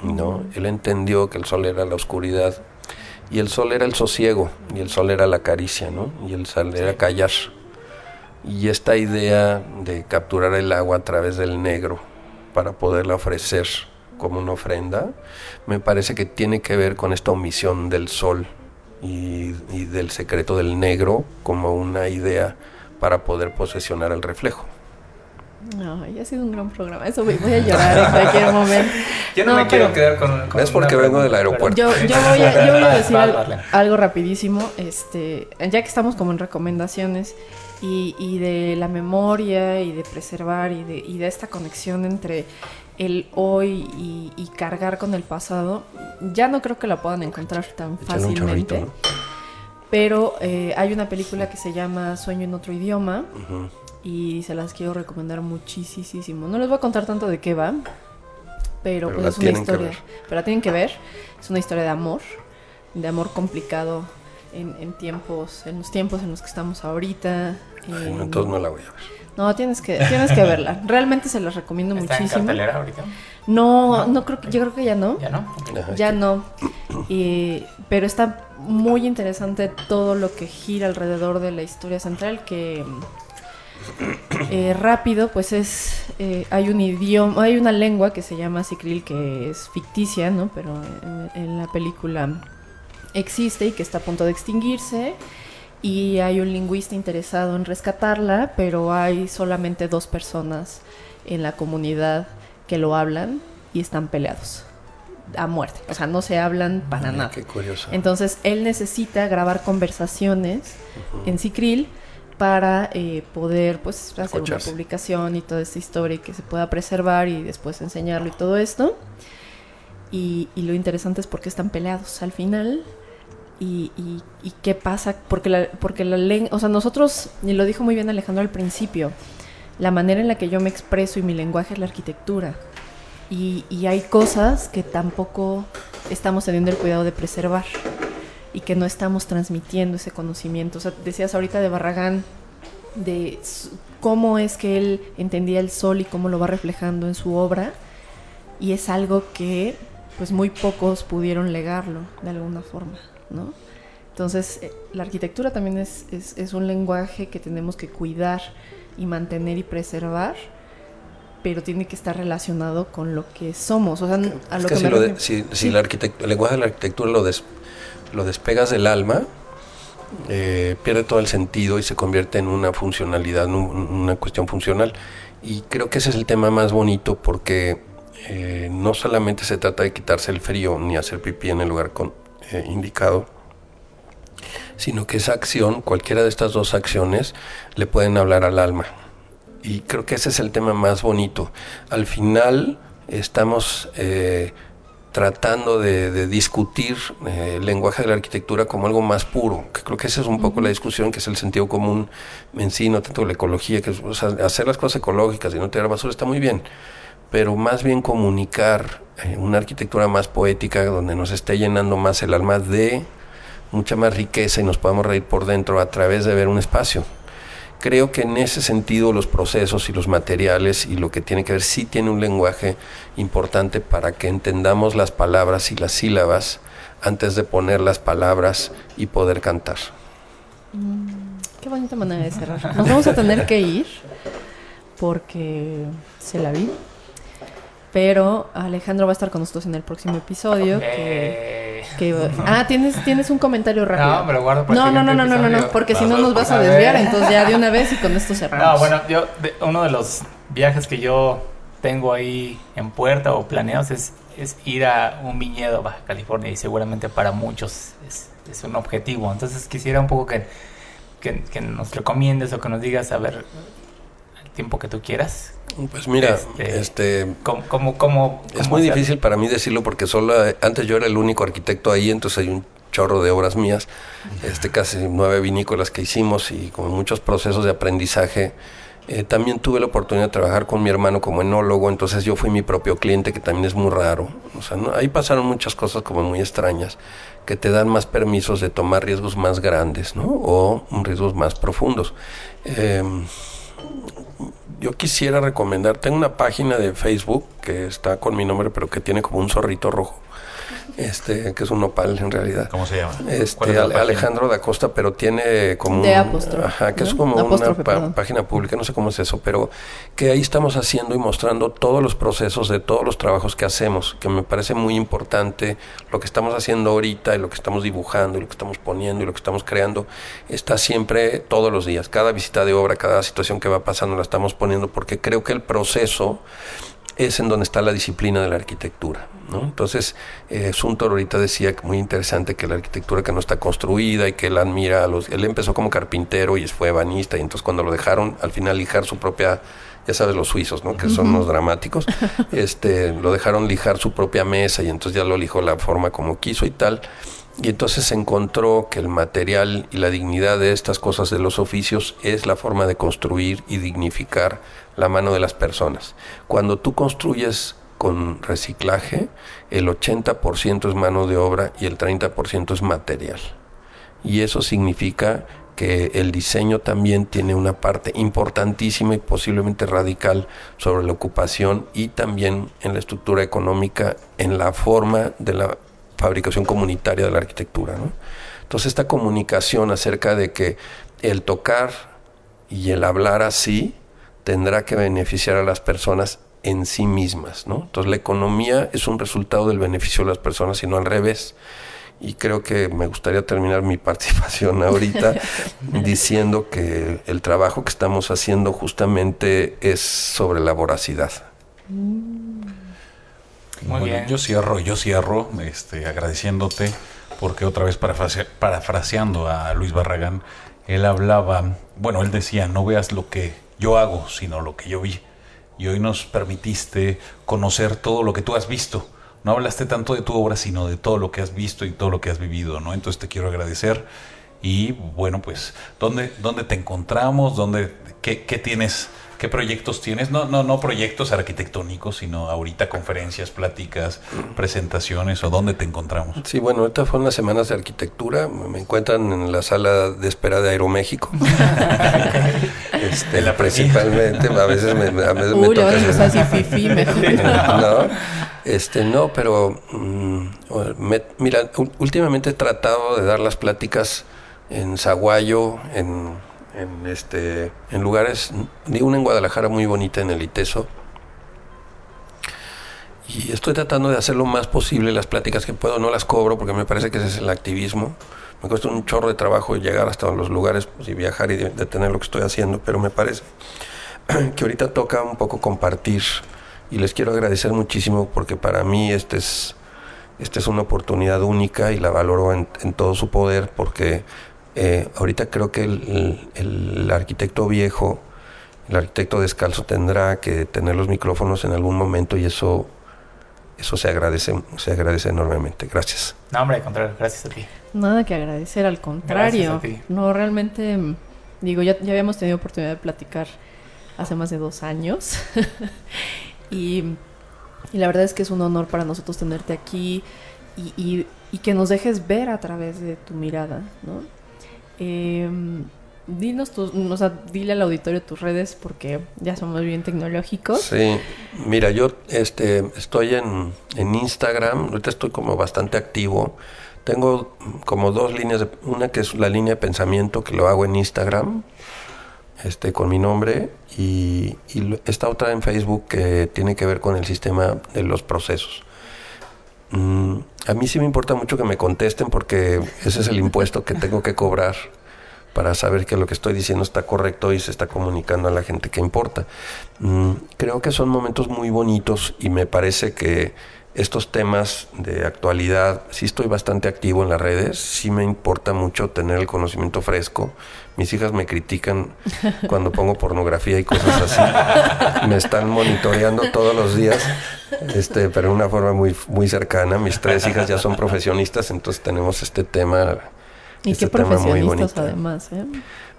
¿no? Él entendió que el sol era la oscuridad y el sol era el sosiego y el sol era la caricia, ¿no? Y el sol era callar. Y esta idea de capturar el agua a través del negro para poderla ofrecer como una ofrenda, me parece que tiene que ver con esta omisión del sol y, y del secreto del negro como una idea para poder posesionar el reflejo. No, ya ha sido un gran programa. Eso voy, a llorar en cualquier momento. Yo no, me quiero quedar con, Es porque vengo del aeropuerto. Yo, yo, voy, a, yo voy, a, decir algo, rapidísimo. Este, ya que estamos como en recomendaciones y, y, de la memoria y de preservar y de, y de esta conexión entre el hoy y, y, cargar con el pasado, ya no creo que la puedan encontrar tan fácilmente. Pero eh, hay una película que se llama Sueño en otro idioma y se las quiero recomendar muchísimo. No les voy a contar tanto de qué va, pero, pues es una historia. Pero la tienen que ver. Es una historia de amor, de amor complicado en, tiempos, en los tiempos en los que estamos ahorita. entonces no la voy a ver. No, tienes que, tienes que verla. Realmente se las recomiendo ¿Está muchísimo. En cartelera ahorita? No, no, creo que, yo creo que ya no. Ya no. Ya no. pero está muy interesante todo lo que gira alrededor de la historia central que eh, rápido, pues es eh, hay un idioma, hay una lengua que se llama Sicril que es ficticia, ¿no? Pero en, la película existe y que está a punto de extinguirse y hay un lingüista interesado en rescatarla, pero hay solamente dos personas en la comunidad que lo hablan y están peleados a muerte, o sea, no se hablan para nada. Qué curioso. Entonces él necesita grabar conversaciones en Sicril para eh, poder pues hacer una publicación y toda esta historia y que se pueda preservar y después enseñarlo y todo esto. Y, lo interesante es porque están peleados al final y, y, qué pasa, porque la, porque la lengua, o sea, nosotros, y lo dijo muy bien Alejandro al principio, la manera en la que yo me expreso y mi lenguaje es la arquitectura. Y, y hay cosas que tampoco estamos teniendo el cuidado de preservar y que no estamos transmitiendo ese conocimiento. O sea, decías ahorita de Barragán, de cómo es que él entendía el sol y cómo lo va reflejando en su obra, y es algo que pues muy pocos pudieron legarlo de alguna forma, ¿no? Entonces, eh, la arquitectura también es, es, un lenguaje que tenemos que cuidar y mantener y preservar, pero tiene que estar relacionado con lo que somos. O sea, a lo que, si, si, el lenguaje de la arquitectura lo, des, lo despegas del alma, eh, pierde todo el sentido y se convierte en una funcionalidad, una cuestión funcional. Y creo que ese es el tema más bonito porque eh, no solamente se trata de quitarse el frío ni hacer pipí en el lugar eh, indicado, sino que esa acción, cualquiera de estas dos acciones, le pueden hablar al alma. Y creo que ese es el tema más bonito. Al final estamos tratando de, discutir eh, el lenguaje de la arquitectura como algo más puro, que creo que esa es un poco la discusión, que es el sentido común en sí, no tanto la ecología, que hacer las cosas ecológicas y no tirar basura está muy bien, pero más bien comunicar eh, una arquitectura más poética, donde nos esté llenando más el alma de mucha más riqueza y nos podamos reír por dentro a través de ver un espacio creo que en ese sentido los procesos y los materiales y lo que tiene que ver sí tiene un lenguaje importante para que entendamos las palabras y las sílabas antes de poner las palabras y poder cantar. Mm, qué bonita manera de cerrar. Nos vamos a tener que ir porque se la vi. Pero Alejandro va a estar con nosotros en el próximo episodio. Que, ah, ¿tienes, tienes un comentario rápido. No, me lo guardo para No, no, no, no, no, no, porque si no nos vas a desviar, entonces ya de una vez y con esto cerramos. No, bueno, yo, uno de los viajes que yo tengo ahí en puerta o planeados es, es ir a un viñedo Baja California y seguramente para muchos es, es un objetivo. Entonces quisiera un poco que, que, que nos recomiendes o que nos digas, a ver, el tiempo que tú quieras, pues mira, este, este ¿cómo, cómo, es muy difícil para mí decirlo porque solo antes yo era el único arquitecto ahí, entonces hay un chorro de obras mías, este casi nueve vinícolas que hicimos y con muchos procesos de aprendizaje. Eh, también tuve la oportunidad de trabajar con mi hermano como enólogo, entonces yo fui mi propio cliente, que también es muy raro. O sea, ahí pasaron muchas cosas como muy extrañas, que te dan más permisos de tomar riesgos más grandes, ¿no? O riesgos más profundos. Eh, yo quisiera recomendar, tengo una página de Facebook que está con mi nombre, pero que tiene como un zorrito rojo este, que es un nopal en realidad. ¿Cómo se llama? Este, Alejandro da Costa, pero tiene como de apóstrofe, ajá, que es como una página pública, no sé cómo es eso, pero que ahí estamos haciendo y mostrando todos los procesos de todos los trabajos que hacemos, que me parece muy importante lo que estamos haciendo ahorita y lo que estamos dibujando y lo que estamos poniendo y lo que estamos creando está siempre todos los días, cada visita de obra, cada situación que va pasando la estamos poniendo porque creo que el proceso es en donde está la disciplina de la arquitectura. ¿no? Entonces, eh, Suntor ahorita decía que muy interesante que la arquitectura que no está construida y que él admira a los... Él empezó como carpintero y fue ebanista y entonces cuando lo dejaron al final lijar su propia... Ya sabes, los suizos, ¿no? Que son los dramáticos. Este, lo dejaron lijar su propia mesa y entonces ya lo lijó la forma como quiso y tal. Y entonces encontró que el material y la dignidad de estas cosas de los oficios es la forma de construir y dignificar la mano de las personas. Cuando tú construyes con reciclaje, el 80% es mano de obra y el 30% es material. Y eso significa que el diseño también tiene una parte importantísima y posiblemente radical sobre la ocupación y también en la estructura económica, en la forma de la fabricación comunitaria de la arquitectura. Entonces esta comunicación acerca de que el tocar y el hablar así tendrá que beneficiar a las personas en sí mismas, ¿no? Entonces la economía es un resultado del beneficio de las personas y no al revés. Y creo que me gustaría terminar mi participación ahorita diciendo que el trabajo que estamos haciendo justamente es sobre la voracidad. Muy bien. Yo cierro, yo cierro este, agradeciéndote porque otra vez parafraseando a Luis Barragán, él hablaba, bueno, él decía, no veas lo que yo hago, sino lo que yo vi. Y hoy nos permitiste conocer todo lo que tú has visto. No hablaste tanto de tu obra, sino de todo lo que has visto y todo lo que has vivido, ¿no? Entonces te quiero agradecer. Y bueno, pues, ¿dónde, dónde te encontramos? ¿Dónde, qué, qué tienes ¿Qué proyectos tienes? No, no, no proyectos arquitectónicos, sino ahorita conferencias, pláticas, presentaciones o dónde te encontramos. Sí, bueno, ahorita fueron las semanas de arquitectura. Me encuentran en la sala de espera de Aeroméxico. este, la principalmente, a veces me, a veces me toca. así fifi, no, este, no, pero mm, mira, últimamente he tratado de dar las pláticas en Zaguayo, en en, este, en lugares, una en Guadalajara muy bonita en el ITESO. Y estoy tratando de hacer lo más posible las pláticas que puedo, no las cobro porque me parece que ese es el activismo. Me cuesta un chorro de trabajo llegar hasta los lugares pues, y viajar y detener lo que estoy haciendo, pero me parece que ahorita toca un poco compartir y les quiero agradecer muchísimo porque para mí este es, esta es una oportunidad única y la valoro en, en todo su poder porque eh, ahorita creo que el, arquitecto viejo, el arquitecto descalzo tendrá que tener los micrófonos en algún momento y eso eso se agradece, se agradece enormemente. Gracias. No, hombre, al contrario, gracias a ti. Nada que agradecer, al contrario. No, realmente, digo, ya, ya habíamos tenido oportunidad de platicar hace más de dos años. y, y, la verdad es que es un honor para nosotros tenerte aquí y, y, y que nos dejes ver a través de tu mirada, ¿no? Eh, dinos tus, o dile al auditorio tus redes porque ya somos bien tecnológicos. Sí, mira, yo este, estoy en, en Instagram, ahorita estoy como bastante activo. Tengo como dos líneas, una que es la línea de pensamiento que lo hago en Instagram, este, con mi nombre y esta otra en Facebook que tiene que ver con el sistema de los procesos. Mm, a mí sí me importa mucho que me contesten porque ese es el impuesto que tengo que cobrar para saber que lo que estoy diciendo está correcto y se está comunicando a la gente que importa. Mm, creo que son momentos muy bonitos y me parece que estos temas de actualidad, sí estoy bastante activo en las redes, sí me importa mucho tener el conocimiento fresco. Mis hijas me critican cuando pongo pornografía y cosas así. Me están monitoreando todos los días, este, pero de una forma muy, muy cercana. Mis tres hijas ya son profesionistas, entonces tenemos este tema. Y este qué profesionistas además, ¿eh?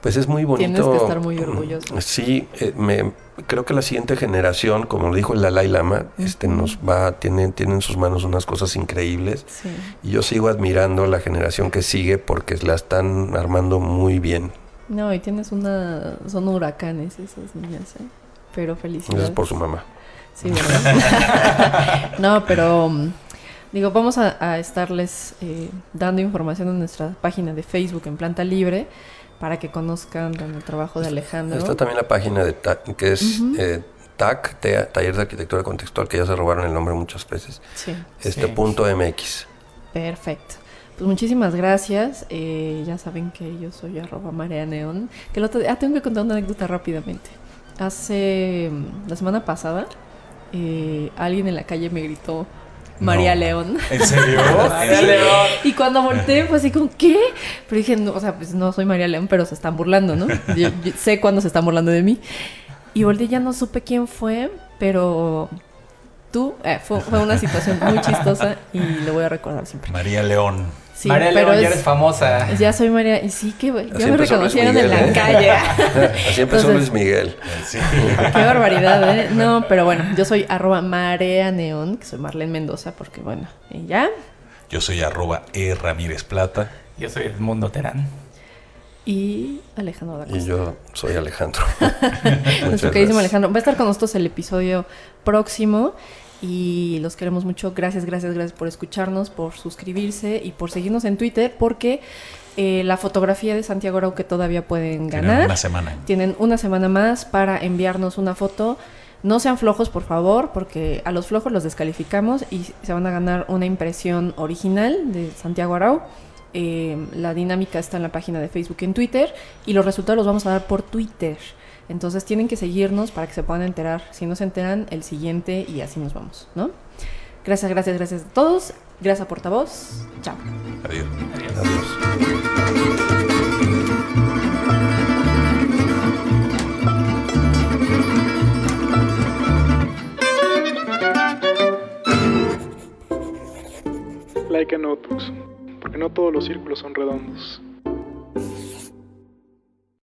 Pues es muy bonito. Tienes que estar muy orgulloso. Sí, eh, me, creo que la siguiente generación, como lo dijo el Dalai Lama, este nos va, tienen, tienen en sus manos unas cosas increíbles. Sí. Y yo sigo admirando la generación que sigue porque la están armando muy bien. No, y tienes una... Son huracanes esas niñas, ¿eh? Pero felicidades. Gracias por su mamá. Sí, ¿verdad? no, pero... mm, Digo, vamos a, a estarles eh, dando información en nuestra página de Facebook en Planta Libre para que conozcan el trabajo de Alejandro. Está también la página de TAC, que es eh, TAC, Tea- Taller de Arquitectura Contextual, que ya se robaron el nombre muchas veces. Sí, Este Sí. punto MX. perfecto. Pues muchísimas gracias. Eh, ya saben que yo soy arroba Marea Neón. Que el otro día- ah, tengo que contar una anécdota rápidamente. Hace mm, la semana pasada, eh, alguien en la calle me gritó María No. León. ¿En serio? María León. Y cuando volteé fue así como, ¿qué? Pero dije, no, o sea, pues no soy María León, pero se están burlando, ¿no? Yo, yo sé cuándo se están burlando de mí. Y volteé, ya no supe quién fue, pero tú, eh, fue, fue una situación muy chistosa y lo voy a recordar siempre. María León. Sí, María pero León, ya es- eres famosa. ya soy María, y sí que ya me reconocieron en la ¿eh? calle. Así empezó Entonces- Luis Miguel. Sí. Qué barbaridad, ¿eh? No, pero bueno, yo soy arroba Marea Neón, que soy Marlene Mendoza, porque bueno, y ya. Yo soy arroba E Ramírez Plata. Yo soy Edmundo Terán. Y Alejandro da Y yo soy Alejandro. Nuestro queridísimo. Alejandro. Va a estar con nosotros el episodio próximo. Y los queremos mucho. Gracias, gracias, gracias por escucharnos, por suscribirse y por seguirnos en Twitter. Porque eh, la fotografía de Santiago Arau que todavía pueden Tienen ganar. una semana. Tienen una semana más para enviarnos una foto. No sean flojos, por favor, porque a los flojos los descalificamos y se van a ganar una impresión original de Santiago Arau. Eh, la dinámica está en la página de Facebook y en Twitter y los resultados los vamos a dar por Twitter. Entonces tienen que seguirnos para que se puedan enterar. Si no se enteran, el siguiente y así nos vamos, ¿no? Gracias, gracias, gracias a todos. Gracias a Portavoz. Chao. Adiós. Adiós. Adiós. Like a notebooks, porque no todos los círculos son redondos.